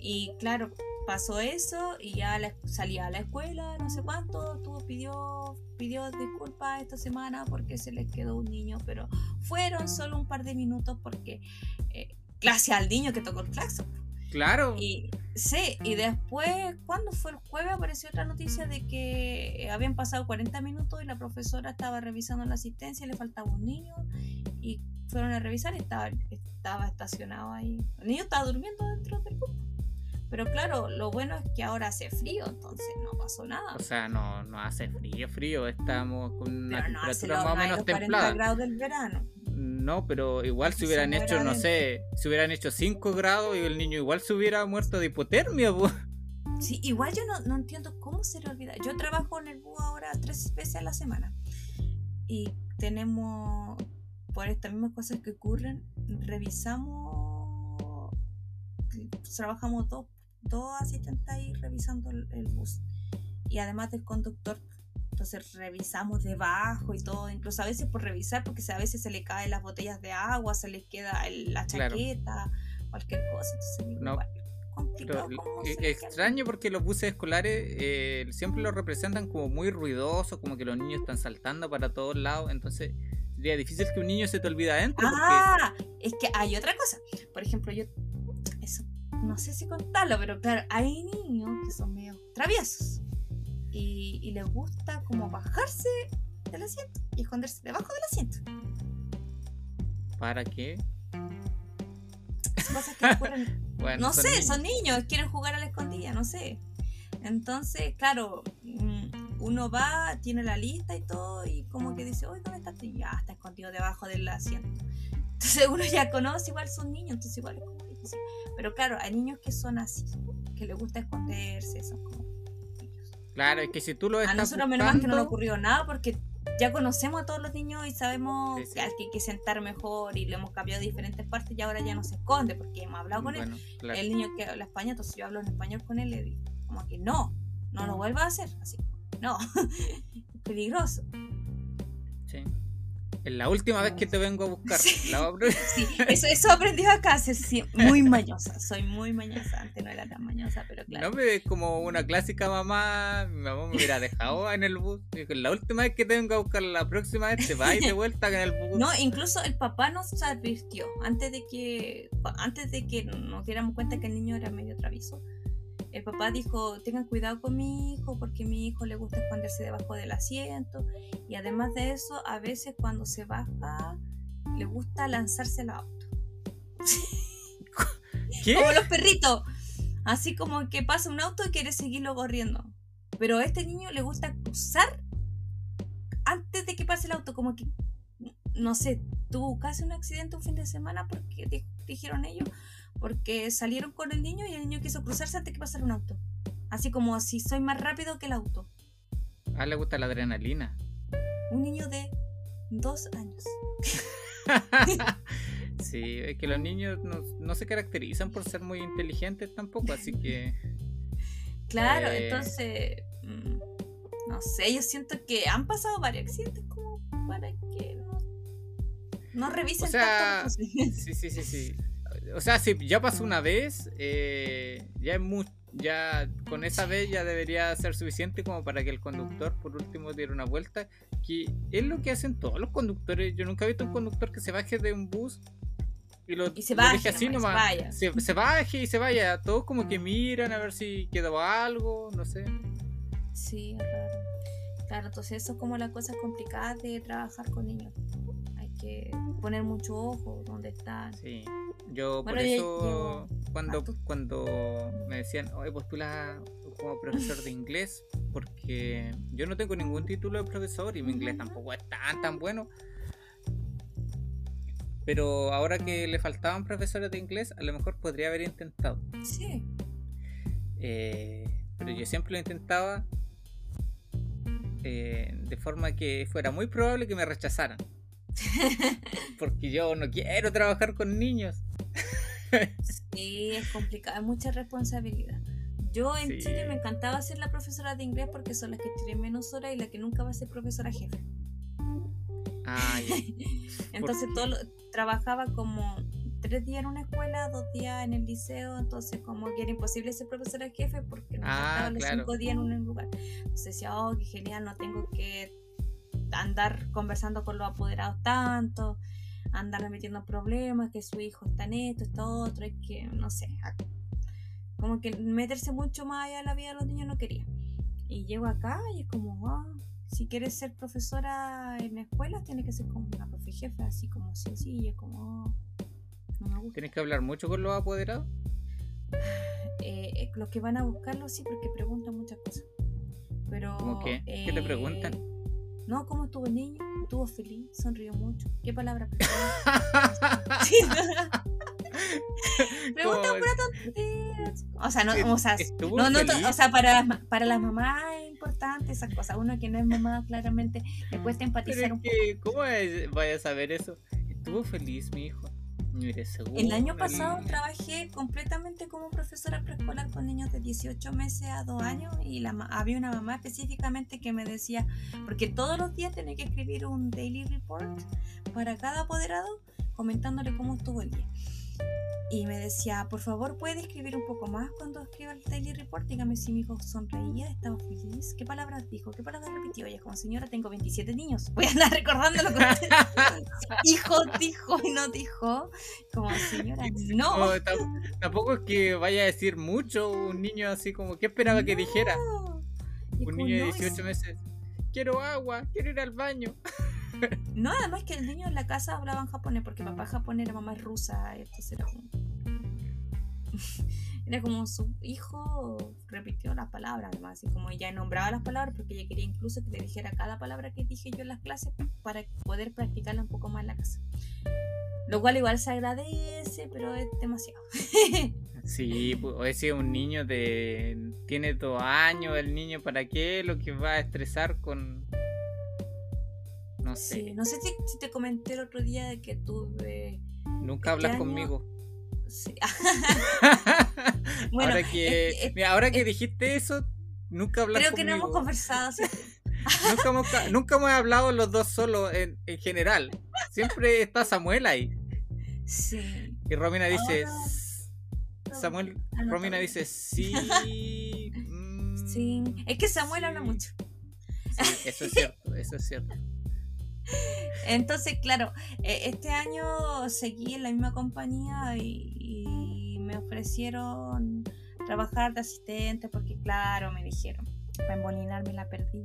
Y claro, pasó eso y ya salía a la escuela, no sé cuánto, tuvo, pidió, pidió disculpas esta semana porque se les quedó un niño, pero fueron solo un par de minutos porque eh, gracias al niño que tocó el claxon. Claro. Y sí, y después, cuando fue el jueves, apareció otra noticia de que habían pasado 40 minutos y la profesora estaba revisando la asistencia y le faltaba un niño y fueron a revisar y estaba, estaba estacionado ahí. El niño estaba durmiendo dentro del grupo. Pero claro, lo bueno es que ahora hace frío, entonces no pasó nada. O sea, no, no hace frío, frío, estamos con una temperatura más o menos templada. grados del verano. No, pero igual si hubieran hecho, no sé, si hubieran hecho 5 grados y el niño igual se hubiera muerto de hipotermia. Sí, igual yo no, entiendo cómo se le olvida. Yo trabajo en el búho ahora tres veces a la semana. Y tenemos, por estas mismas cosas que ocurren, revisamos, trabajamos dos, dos asistentes ahí revisando el, el bus. Y además del conductor entonces revisamos debajo y todo, incluso a veces por revisar, porque a veces se le caen las botellas de agua, se le queda la chaqueta, cualquier cosa. Entonces, no. extraño porque los buses escolares eh, siempre los representan como muy ruidosos, como que los niños están saltando para todos lados, entonces sería difícil que un niño se te olvide adentro. Ah, es que hay otra cosa. Por ejemplo, yo, no sé si contarlo, pero claro, hay niños que son medio traviesos y, y les gusta como bajarse del asiento y esconderse debajo del asiento. ¿Para qué? Cosas que <laughs> no sé, son niños, quieren jugar a la escondida, no sé. Entonces, claro, mm, uno va, tiene la lista y todo, y como que dice, oye, ¿dónde estás? Y ya está escondido debajo del asiento. <laughs> Entonces uno ya conoce, igual son niños, entonces igual es como difícil. Pero claro, hay niños que son así, que les gusta esconderse, son como Claro, es que si tú lo estás A nosotros menos mal que no le ocurrió nada porque ya conocemos a todos los niños y sabemos que hay que sentar mejor y le hemos cambiado diferentes partes y ahora ya no se esconde porque hemos hablado con él. El niño que habla español, entonces yo hablo en español con él le digo como que no, no lo vuelva a hacer, así, no, es <laughs> peligroso. Sí. Es la última vez que te vengo a buscar. Sí, <laughs> eso, eso aprendí acá, sí, muy mañosa. Soy muy mañosa. Antes no era tan mañosa, pero claro. No me ves como una clásica mamá. Mi mamá me hubiera dejado en el bus. La última vez que te vengo a buscar, la próxima vez te vas y de vuelta en el bus. No, incluso el papá nos advirtió antes de que antes de que nos diéramos cuenta que el niño era medio travieso el papá dijo, tengan cuidado con mi hijo porque a mi hijo le gusta esconderse debajo del asiento y además de eso, a veces cuando se baja, le gusta lanzarse el auto. <laughs> Como los perritos. Así como que pasa un auto y quiere seguirlo corriendo. Pero a este niño le gusta cruzar antes de que pase el auto, como que, no sé, tuvo casi un accidente un fin de semana porque dijeron ellos, porque salieron con el niño y el niño quiso cruzarse antes que pasara un auto. Así como si soy más rápido que el auto. Ah, le gusta la adrenalina. Un niño de dos años. <laughs> sí, es que los niños no, se caracterizan por ser muy inteligentes tampoco, así que... Claro, eh, entonces... Mm, no sé, yo siento que han pasado varios accidentes como para que no, no revisen o sea, sí, sí, sí, sí o sea, si ya pasó una vez, eh, ya es ya con esa vez ya debería ser suficiente como para que el conductor por último diera una vuelta, que es lo que hacen todos los conductores. Yo nunca he visto un conductor que se baje de un bus y lo, se baje, así nomás. Se, se, baje y se vaya. Todos como que miran a ver si quedó algo, no sé. Sí, es raro. Claro, entonces eso es como la cosa complicada de trabajar con niños. Que poner mucho ojo donde están. Sí. Yo por eso cuando, cuando me decían, oye, postula como profesor de inglés, porque yo no tengo ningún título de profesor y mi inglés tampoco es tan tan bueno. Pero ahora que le faltaban profesores de inglés, a lo mejor podría haber intentado. Sí. Eh, pero yo siempre lo intentaba eh, de forma que fuera muy probable que me rechazaran. <laughs> Porque yo no quiero trabajar con niños. <laughs> Sí, es complicado, hay mucha responsabilidad. Yo en Chile me encantaba ser la profesora de inglés porque son las que tienen menos horas y la que nunca va a ser profesora jefe. Ah, <laughs> entonces todo trabajaba como tres días en una escuela, dos días en el liceo, entonces como que era imposible ser profesora jefe porque no ah, los cinco días en un lugar. Entonces decía, oh, qué genial, no tengo que andar conversando con los apoderados tanto andar metiendo problemas, que su hijo está en esto, está otro, es que, no sé, como que meterse mucho más allá de la vida de los niños no quería. Y llego acá y es como, ah, si quieres ser profesora en escuelas, tienes que ser como una profe jefe, así como sencilla, como, ah, no me gusta. ¿Tienes que hablar mucho con los apoderados? <sighs> Eh, eh, los que van a buscarlo sí, porque preguntan muchas cosas. Pero, ¿Cómo qué? ¿Qué te preguntan? No, ¿cómo estuvo el niño? Estuvo feliz, sonrió mucho. ¿Qué palabra Pregunta <laughs> pura tontería. O sea, no, o sea, no, no, o sea para, para las mamás es importante esas cosas. Uno que no es mamá, claramente le cuesta empatizar un poco. ¿Cómo vaya a saber eso? Estuvo feliz mi hijo. El año pasado trabajé completamente como profesora preescolar con niños de 18 meses a 2 años y la, había una mamá específicamente que me decía, porque todos los días tenía que escribir un daily report para cada apoderado comentándole cómo estuvo el día. Y me decía, por favor, ¿puede escribir un poco más cuando escriba el daily report? Dígame si mi hijo sonreía, estaba feliz. ¿Qué palabras dijo? ¿Qué palabras repitió? Ella, como señora, tengo 27 niños. <laughs> Voy a andar recordándolo con <laughs> Hijo dijo y no dijo. Como señora, no. tampoco es que vaya a decir mucho un niño así como, ¿qué esperaba que dijera? Un niño de 18 meses. Quiero agua, quiero ir al baño. <laughs> No, además que el niño en la casa hablaba en japonés porque papá japonés, mamá es rusa, entonces era como... <laughs> era como su hijo repitió las palabras, además, y como ella nombraba las palabras porque ella quería incluso que le dijera cada palabra que dije yo en las clases para poder practicarla un poco más en la casa. Lo cual igual se agradece, pero es demasiado. <laughs> Sí, pues si un niño de tiene dos años, el niño para qué lo que va a estresar con no sé. no sé si, te comenté el otro día de que tuve. Nunca este hablas conmigo. Sí. <laughs> bueno, ahora que, ahora que dijiste eso, nunca hablas conmigo. Creo que no hemos conversado. <laughs> nunca, hemos, hablado los dos solos en, general. Siempre está Samuel ahí. Sí. Y Romina dice. Samuel, Romina dice sí. <laughs> sí. Es que Samuel habla mucho. eso es cierto, eso es cierto. <laughs> Entonces, claro, e, este año seguí en la misma compañía y, me ofrecieron trabajar de asistente porque, claro, me dijeron, para embolinarme la perdí,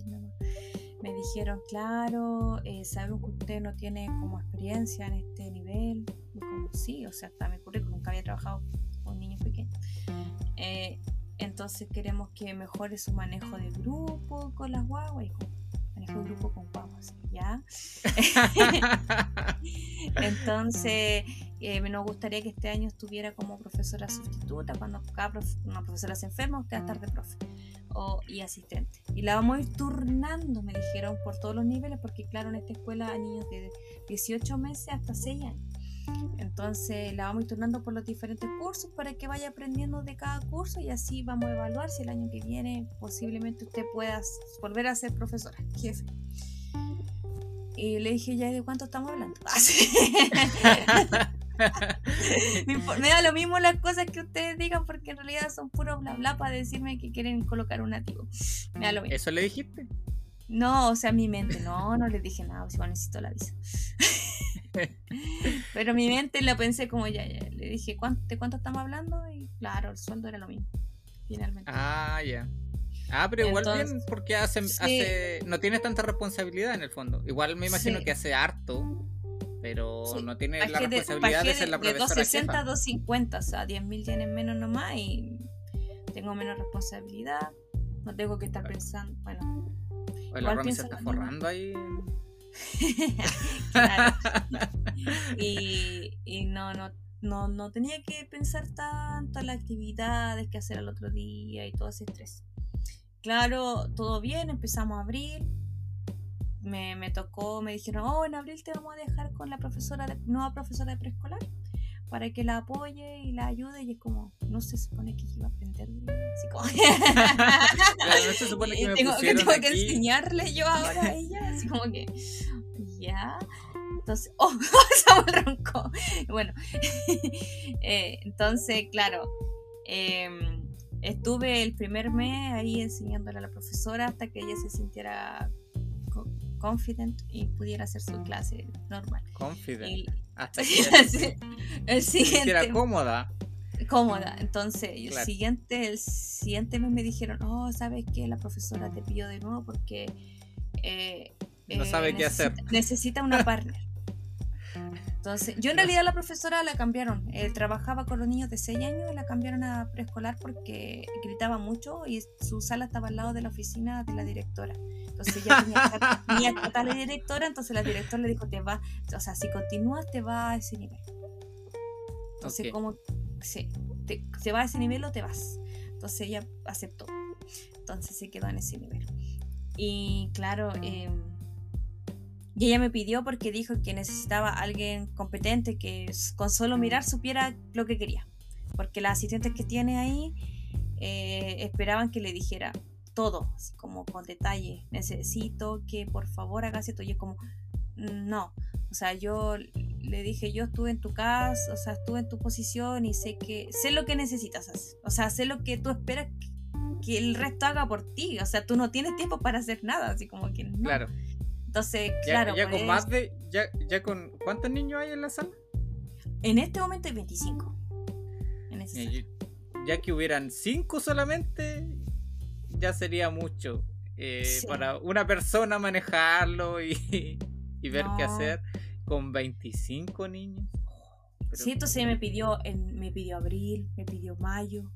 me dijeron, claro, eh, sabemos que usted no tiene como experiencia en este nivel. Y como sí, o sea, hasta mi currículum nunca había trabajado con niños pequeños. Eh, entonces queremos que mejore su manejo de grupo con las guaguas y manejo de grupo con guaguas. ¿ya? <laughs> <laughs> Entonces, eh, nos gustaría que este año estuviera como profesora sustituta, cuando cada una profesora se enferma, usted va a estar de profe o, y asistente. Y la vamos a ir turnando, me dijeron, por todos los niveles, porque claro, en esta escuela hay niños de 18 meses hasta 6 años. Entonces la vamos a turnando por los diferentes cursos para que vaya aprendiendo de cada curso y así vamos a evaluar si el año que viene posiblemente usted pueda volver a ser profesora, <laughs> jefe. Y le dije, ¿ya de cuánto estamos hablando? <laughs> <laughs> me, da lo mismo las cosas que ustedes digan porque en realidad son puro bla bla para decirme que quieren colocar un nativo. ¿Eso le dijiste? No, o sea, mi mente, no, no le dije nada, si necesito la visa. <laughs> Pero mi mente la pensé como ya, ya. Le dije, ¿de cuánto estamos hablando? Y claro, el sueldo era lo mismo, finalmente. Ah, ya. Ah, pero igual bien, porque hace, hace, no tiene tanta responsabilidad en el fondo. Igual me imagino que hace harto, pero no tiene la responsabilidad de, ser la profesora. De 260 a 250, o sea, 10.000 yenes menos nomás y tengo menos responsabilidad. No tengo que estar pensando, bueno. O la Romy se está forrando ahí. <laughs> claro. y, y no, no, no, no tenía que pensar tanto en las actividades que hacer al otro día y todo ese estrés. Claro, todo bien, empezamos a abril. Me, me, tocó, me dijeron, oh, en abril te vamos a dejar con la profesora de, nueva profesora de preescolar para que la apoye y la ayude. Y es como, no se supone que iba a aprender. Así como... <laughs> no se supone <laughs> que me tengo, que, tengo que enseñarle yo <laughs> ahora a ella. Así como que, ya. Entonces, oh, roncó. Bueno, eh, entonces, claro. Eh, Estuve el primer mes ahí enseñándole a la profesora hasta que ella se sintiera confident y pudiera hacer su clase normal. Confident. Hasta que ella <laughs> el siguiente, sintiera cómoda. Cómoda. Entonces, el siguiente, el siguiente mes me dijeron, oh, ¿sabes qué? La profesora te pidió de nuevo porque eh, no sabe qué hacer. Necesita una partner. <laughs> Entonces, yo en realidad la profesora la cambiaron. Él trabajaba con los niños de 6 años y la cambiaron a preescolar porque gritaba mucho y su sala estaba al lado de la oficina de la directora. Entonces ya tenía, tenía que estar <laughs> la directora, entonces la directora le dijo, te va, o sea, si continúas te va a ese nivel. Entonces, Ok. como, sí, te, te va a ese nivel o te vas. Entonces ella aceptó. Entonces se quedó en ese nivel. Y claro, eh, y ella me pidió porque dijo que necesitaba alguien competente que con solo mirar supiera lo que quería. Porque las asistentes que tiene ahí eh, esperaban que le dijera todo, así como con detalle. Necesito que por favor hagas esto. Y yo como, no. O sea, yo le dije, yo estuve en tu casa, o sea, estuve en tu posición y sé que sé lo que necesitas. O sea, sé lo que tú esperas que, que el resto haga por ti. O sea, tú no tienes tiempo para hacer nada, así como que no. Claro. Entonces, Ya, claro, ya con eso- más de. Ya, ya con. ¿Cuántos niños hay en la sala? en este momento hay 25. En esa Mira, sala. yo- ya que hubieran cinco solamente, ya sería mucho. eh, Sí. Para una persona manejarlo y, <laughs> y ver qué No. hacer con 25 niños. Pero- Sí, entonces me pidió, en, me pidió abril, me pidió mayo.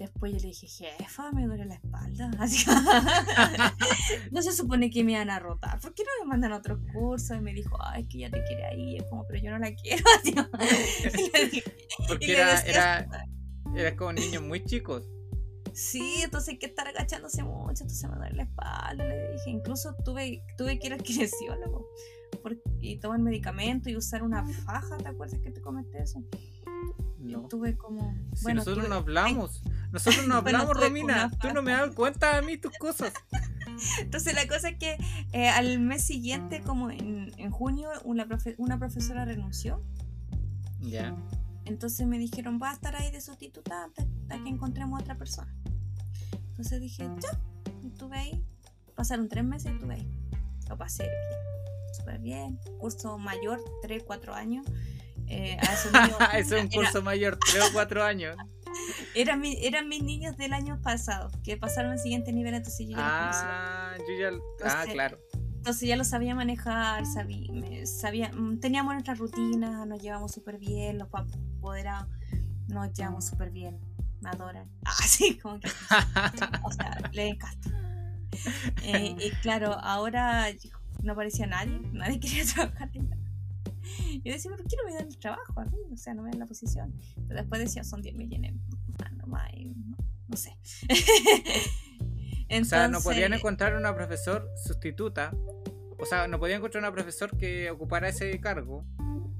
Después yo le dije, jefa, me duele la espalda. <laughs> Así, <laughs> no se supone que me iban a rotar. ¿Por qué no me mandan a otros cursos? Y me dijo, ay, es que ya te quiere ahí. Es como, pero yo no la quiero. <laughs> Así, dije, Porque era, decía, era, era como niños muy chicos. Sí, entonces hay que estar agachándose mucho, entonces me duele la espalda, le dije. Incluso tuve, tuve que ir al kinesiólogo por- y tomar medicamento y usar una faja, ¿te acuerdas que te comenté eso? No. tuve como... Si bueno, nosotros tuve- no hablamos. <laughs> Nosotros no hablamos, Romina. Tú no me das cuenta a mí tus cosas. Entonces la cosa es que eh, al mes siguiente, como en, en junio, una, profe- una profesora renunció. Ya. Entonces me dijeron, va a estar ahí de sustituta hasta, que encontremos a otra persona. Entonces dije, ya, y estuve ahí. Pasaron tres meses y estuve ahí. Lo pasé bien, súper bien. Curso mayor, 3, 4 años. Eh, <laughs> <laughs> a es un era- curso mayor, 3 o 4 años. <laughs> eran, mi- eran mis niños del año pasado, que pasaron al siguiente nivel, entonces yo ya los. Ah, yo ya. Ah, Entonces, claro. Entonces ya lo sabía manejar, sabía, sabía, mm, teníamos nuestras rutinas, nos llevamos súper bien, los apoderados nos llevamos súper bien, me adoran. Así como que, o sea, les encanta. Eh, y claro, ahora no aparecía nadie, nadie quería trabajar en. <laughs> Yo decía, ¿por qué no me dan el trabajo a mí? O sea, no me dan la posición. Pero después decía, son 10 millones no, no sé. <laughs> O sea, no podían Entonces- encontrar una profesor sustituta. O sea, no podían encontrar una profesor que ocupara ese cargo.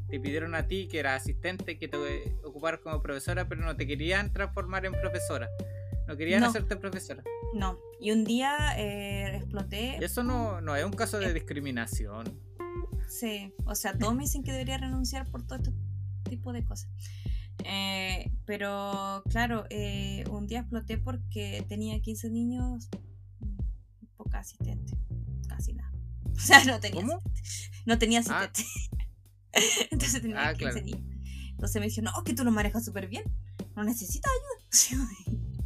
Te pidieron a ti, que era asistente, que te ocuparas como profesora, pero no te querían transformar en profesora. No querían No. hacerte profesora. No, y un día eh, exploté. Eso no, no es un caso Eh. de discriminación. Sí, o sea, todos me dicen que debería renunciar por todo este tipo de cosas. Eh, pero claro, eh, un día exploté porque tenía 15 niños, poca asistente, casi nada. <laughs> O sea, no tenía, ¿Cómo? no tenía Ah. asistente. <laughs> Entonces tenía Ah, 15 claro. niños. Entonces me dijo, no, que tú lo manejas súper bien, no necesitas ayuda.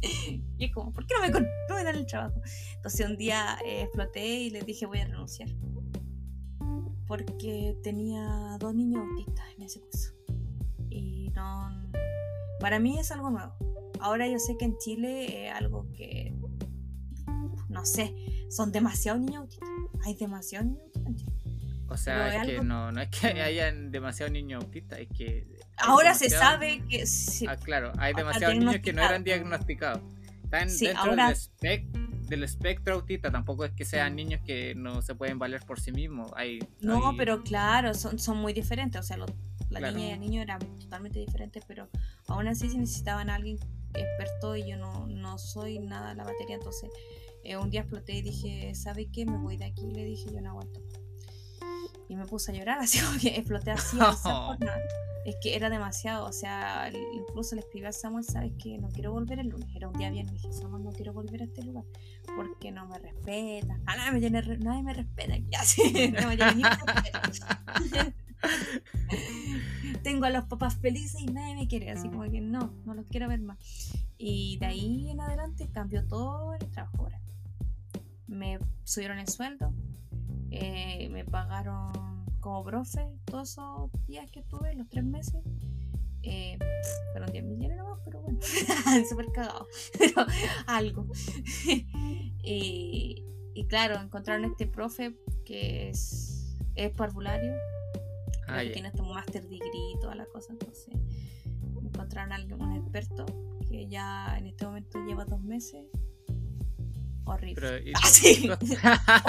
<laughs> y es como, ¿por qué no me, no me dan el trabajo? Entonces un día eh, exploté y les dije, voy a renunciar porque tenía dos niños autistas en ese curso. Y no. Para mí es algo nuevo. Ahora yo sé que en Chile es algo que. No sé, son demasiados niños autistas. Hay demasiados niños autistas en Chile. O sea, es que algo- no, no es que hayan demasiados niños autistas, es que. Ahora se sabe que. sí, Ah, claro, hay demasiados niños que no eran diagnosticados. Están Sí, dentro ahora- del, del espectro autista, tampoco es que sean niños que no se pueden valer por sí mismos. Hay, No, hay- pero claro, son, son muy diferentes. O sea, lo- la Claro. niña y el niño eran totalmente diferentes, pero aún así sí necesitaban a alguien experto y yo no, no soy nada de la materia. Entonces, eh, un día exploté y dije, ¿sabe qué? Me voy de aquí. Le dije, yo no aguanto. Y me puse a llorar, <laughs> así como que exploté así. a <laughs> forma. Es que era demasiado, o sea, incluso le escribí a Samuel, ¿sabes qué? No quiero volver el lunes. Era un día bien, le dije, Samuel, no quiero volver a este lugar porque no me respeta. Ah, nadie me, tiene re- nadie me respeta aquí. <laughs> Así, no me tiene. Tengo a los papás felices y nadie me quiere, así como que no, no los quiero ver más. Y de ahí en adelante cambió todo el trabajo ahora. Me subieron el sueldo, eh, me pagaron como profe todos esos días que estuve, los tres meses. Eh, fueron 10 millones nomás, pero bueno, <laughs> súper cagado, <laughs> pero algo. <laughs> y, y, claro, encontraron este profe que es, es parvulario, ah, tiene hasta un master degree y toda la cosa, entonces encontraron a un experto que ya en este momento lleva dos meses. Horrible.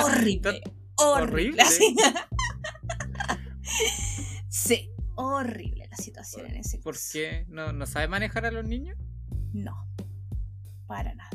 horrible. Horrible. <laughs> sí, horrible la situación en ese ¿Por qué? ¿No, ¿No sabe manejar a los niños? No, para nada.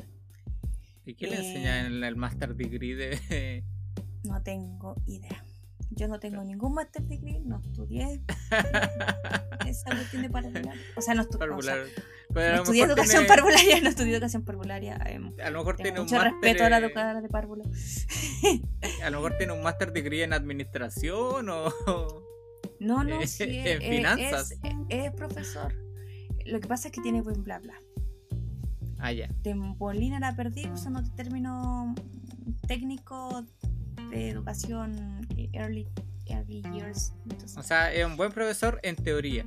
¿Y qué le enseña eh, en el Master Degree de.? <laughs> No tengo idea. Yo no tengo ningún Master Degree, no estudié <laughs> esa cuestión de parvularia. O sea, no, estudié. No estudié educación parvularia, no estudié educación parvularia. Em, a lo mejor tiene mucho un respeto a la educadora de párvulo. <laughs> a lo mejor tiene un Master Degree en administración o. No, no, <laughs> sí, en finanzas. Es, profesor. Lo que pasa es que tiene buen bla bla. Ah, ya. De Bolina la perdí usando término técnico de educación eh, early, early years. o sea, es un buen profesor en teoría,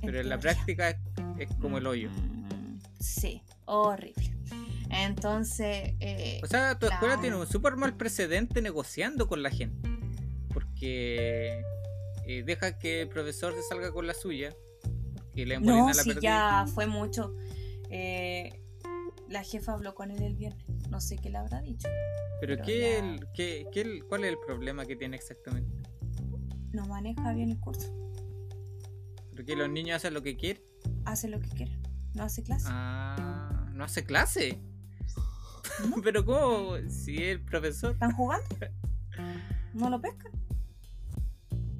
pero en la práctica es, como el hoyo. Sí, horrible. Entonces... Eh, o sea, tu escuela tiene un súper mal precedente negociando con la gente. Porque eh, deja que el profesor se salga con la suya. y le no, la sí, ya fue mucho. la jefa habló con él el viernes. No sé qué le habrá dicho. ¿Pero, qué, qué, cuál es el problema que tiene exactamente? No maneja bien el curso. ¿Pero que los niños hacen lo que quieren? Hace lo que quieren. No hace clase. Ah, ¿no hace clase? <laughs> ¿Pero cómo? Si el profesor. ¿Están jugando? ¿No lo pescan?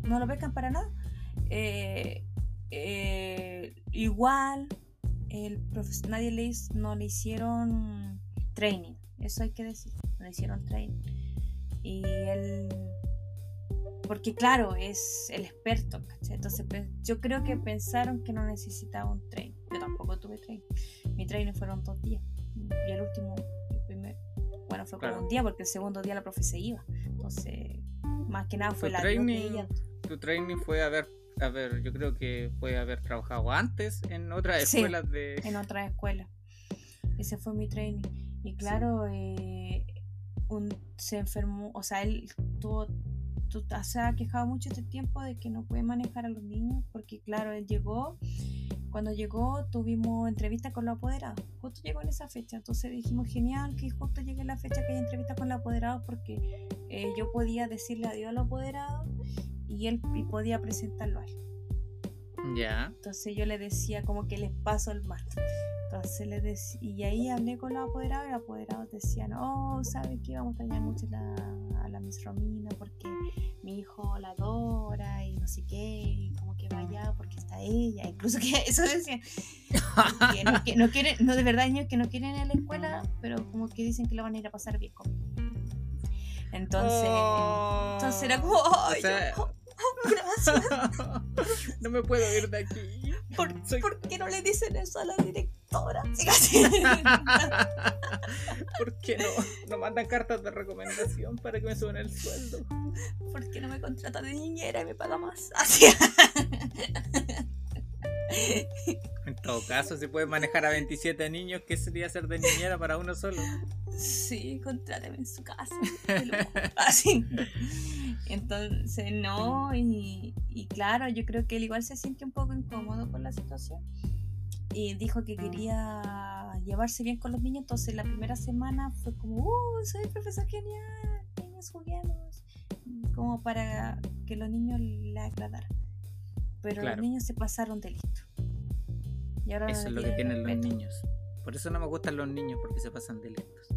¿No lo pescan para nada? Eh, eh, igual, el nadie le, no le hicieron training. Eso hay que decir. No hicieron training. Y él. Porque, claro, es el experto, Entonces, yo creo que pensaron que no necesitaba un training. Yo tampoco tuve training. Mi training fueron dos días. Y el último, el primer. Bueno, fue por un día porque el segundo día la profe se iba. Entonces, más que nada fue la training, Tu training fue haber a ver, yo creo que fue haber trabajado antes en otras escuelas de. En otras escuelas. Ese fue mi training. Y claro, eh, un, se enfermó, o sea, él tuvo, se ha quejado mucho este tiempo de que no puede manejar a los niños, porque claro, él llegó, cuando llegó tuvimos entrevista con los apoderados, justo llegó en esa fecha, entonces dijimos genial que justo llegue la fecha que hay entrevista con los apoderados, porque eh, yo podía decirle adiós a los apoderados y él y podía presentarlo a él. Ya. Entonces yo le decía como que les paso el mal. Entonces le decía, y ahí hablé con los apoderados y los apoderados decían, oh, ¿sabes qué? Vamos a extrañar mucho a la Miss Romina porque mi hijo la adora y no sé qué, y como que vaya porque está ella, incluso que <laughs> eso decían, que no, quieren, no de verdad niños que no quieren ir a la escuela, pero como que dicen que lo van a ir a pasar bien conmigo. Entonces, entonces era como, ay, gracias. <laughs> no me puedo ir de aquí. ¿Por, ¿Por, qué no le dicen eso a la directora? <laughs> ¿Por qué no, no mandan cartas de recomendación para que me suban el sueldo? ¿Por qué no me contrata de niñera y me paga más? <laughs> Así. En todo caso, se puede manejar a 27 niños, ¿qué sería ser de niñera para uno solo? Sí, contráteme en su casa. <laughs> Así. Entonces, no, y, claro, yo creo que él igual se siente un poco incómodo con la situación. Y dijo que quería llevarse bien con los niños, entonces la primera semana fue como, ¡uh! Soy el profesor genial, niños juguemos, como para que los niños le agradaran. Pero los niños se pasaron de listo. Y ahora Eso es lo que tienen los niños. Por eso no me gustan los niños, porque se pasan de listos.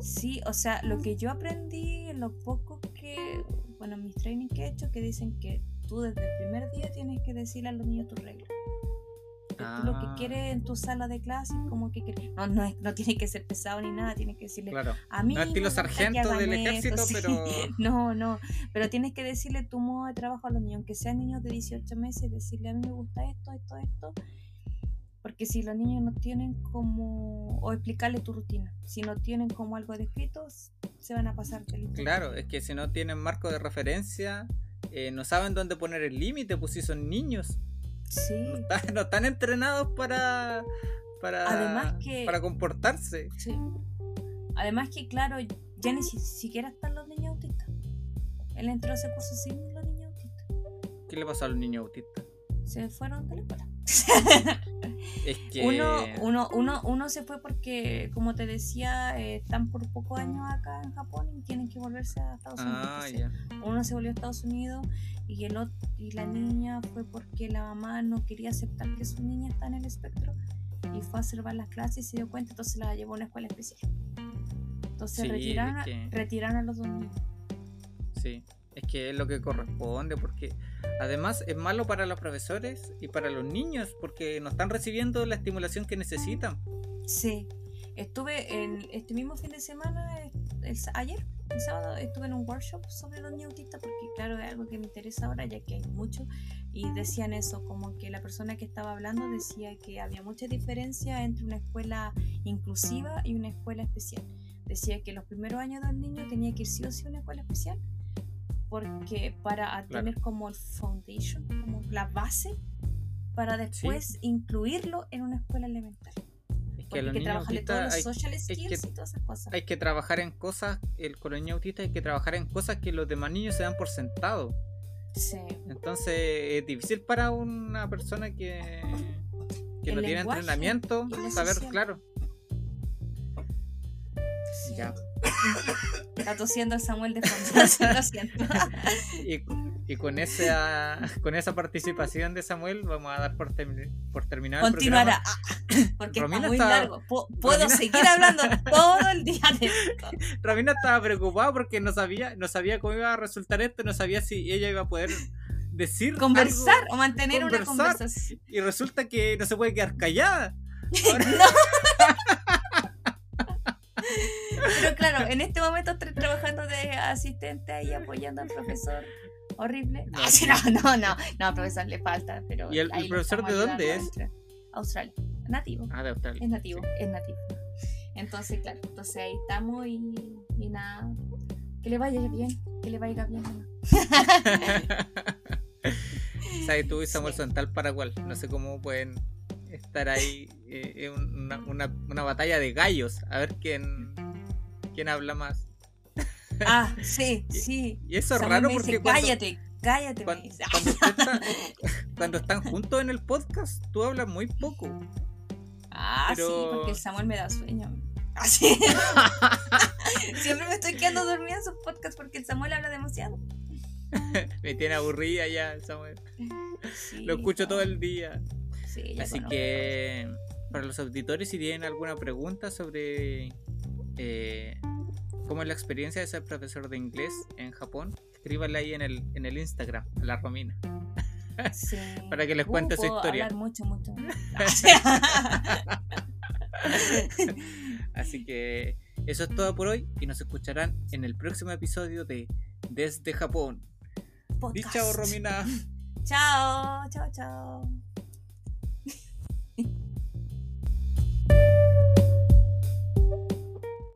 Sí, o sea, lo que yo aprendí, lo poco que, bueno, mis trainings que he hecho, que dicen que tú desde el primer día tienes que decirle a los niños tus reglas. Tú lo que ah. quieres en tu sala de clase, como que no, no, es, no tiene que ser pesado ni nada, tienes que decirle a mí. No estilo sargento del ejército, <laughs> pero. No, no, pero tienes que decirle tu modo de trabajo a los niños, aunque sean niños de 18 meses, decirle a mí me gusta esto, esto, esto, porque si los niños no tienen como, o explicarle tu rutina, si no tienen como algo descrito, se van a pasar Claro, es que si no tienen marco de referencia, eh, no saben dónde poner el límite, pues si son niños. Sí. No están, no están entrenados para, para, Además que- para comportarse. Sí. Además que, claro, ya ni si- siquiera están los niños autistas. Él entró a ese curso sin los niños autistas. ¿Qué le pasó a los niños autistas? Se fueron de la escuela. Es que... Uno, uno, uno, uno se fue porque, como te decía, eh, están por pocos años acá en Japón y tienen que volverse a Estados Unidos. Ah. Uno se volvió a Estados Unidos y, el ot- y la niña fue porque la mamá no quería aceptar que su niña está en el espectro y fue a observar las clases y se dio cuenta, entonces la llevó a una escuela especial. Entonces Sí, retiraron, a- es que- retiraron a los dos niños. Sí, es que es lo que corresponde, porque además es malo para los profesores y para los niños, porque no están recibiendo la estimulación que necesitan. Sí, estuve en este mismo fin de semana, el sa- ayer, el sábado, estuve en un workshop sobre los niños autistas porque claro, es algo que me interesa ahora ya que hay mucho y decían eso, como que la persona que estaba hablando decía que había mucha diferencia entre una escuela inclusiva y una escuela especial. Decía que los primeros años del niño tenía que ir sí o sí a una escuela especial porque para Claro. tener como el foundation, como la base para después incluirlo en una escuela elemental. Es que hay que trabajarle todos los hay, social skills que- y todas esas cosas. hay que trabajar en cosas, el, niños autistas hay que trabajar en cosas que los demás niños se dan por sentado. Sí. Entonces es difícil para una persona que, que El no tiene entrenamiento saber, social. claro. sí. Ya. Está tosiendo Samuel de fondo. <laughs> Lo siento. Y, y con esa con esa participación de Samuel vamos a dar por, termi- por terminado el Continuará. programa. Ah, Porque Romina está muy está- largo. Puedo Romina- <laughs> seguir hablando todo el día de esto. Ramina estaba preocupada porque no sabía, no sabía cómo iba a resultar esto, no sabía si ella iba a poder decir Conversar algo, o mantener una conversar. conversación. y resulta que no se puede quedar callada. <laughs> Ahora- Pero claro, en este momento estoy trabajando de asistente ahí apoyando al profesor. Horrible. No. No, sí, no, no, no, profesor le falta, pero. ¿Y el- profesor de dónde es? Australia. Nativo. Ah, de Australia. Es nativo, es nativo. Entonces, claro, entonces ahí estamos y, y nada. Que le vaya bien, que le vaya bien. <laughs> ¿Sabes? Tú y Samuel Sí. son tal para cual. No sé cómo pueden estar ahí eh, en una, una, una batalla de gallos. A ver quién, quién habla más. Ah, <laughs> sí, sí. Y eso es Samuel raro me dice, porque cuando, cállate, cállate. cuando, <laughs> cuando usted está- cuando están juntos en el podcast, tú hablas muy poco. Ah, sí, porque el Samuel me da sueño. <laughs> Así. Siempre me estoy quedando dormida en sus podcasts porque el Samuel habla demasiado. Me tiene aburrida ya, Samuel. Sí, Lo escucho no, todo el día. sí, ya Así conozco que para los auditores, si tienen alguna pregunta sobre eh, cómo es la experiencia de ser profesor de inglés en Japón, escríbanla ahí en el, en el Instagram, a la Romina. Sí. <laughs> para que les cuente su puedo historia. hablar mucho, mucho. <laughs> Así que eso es todo por hoy y nos escucharán en el próximo episodio de Desde Japón. Podcast. chao, Romina. <laughs> Chao, chao, chao.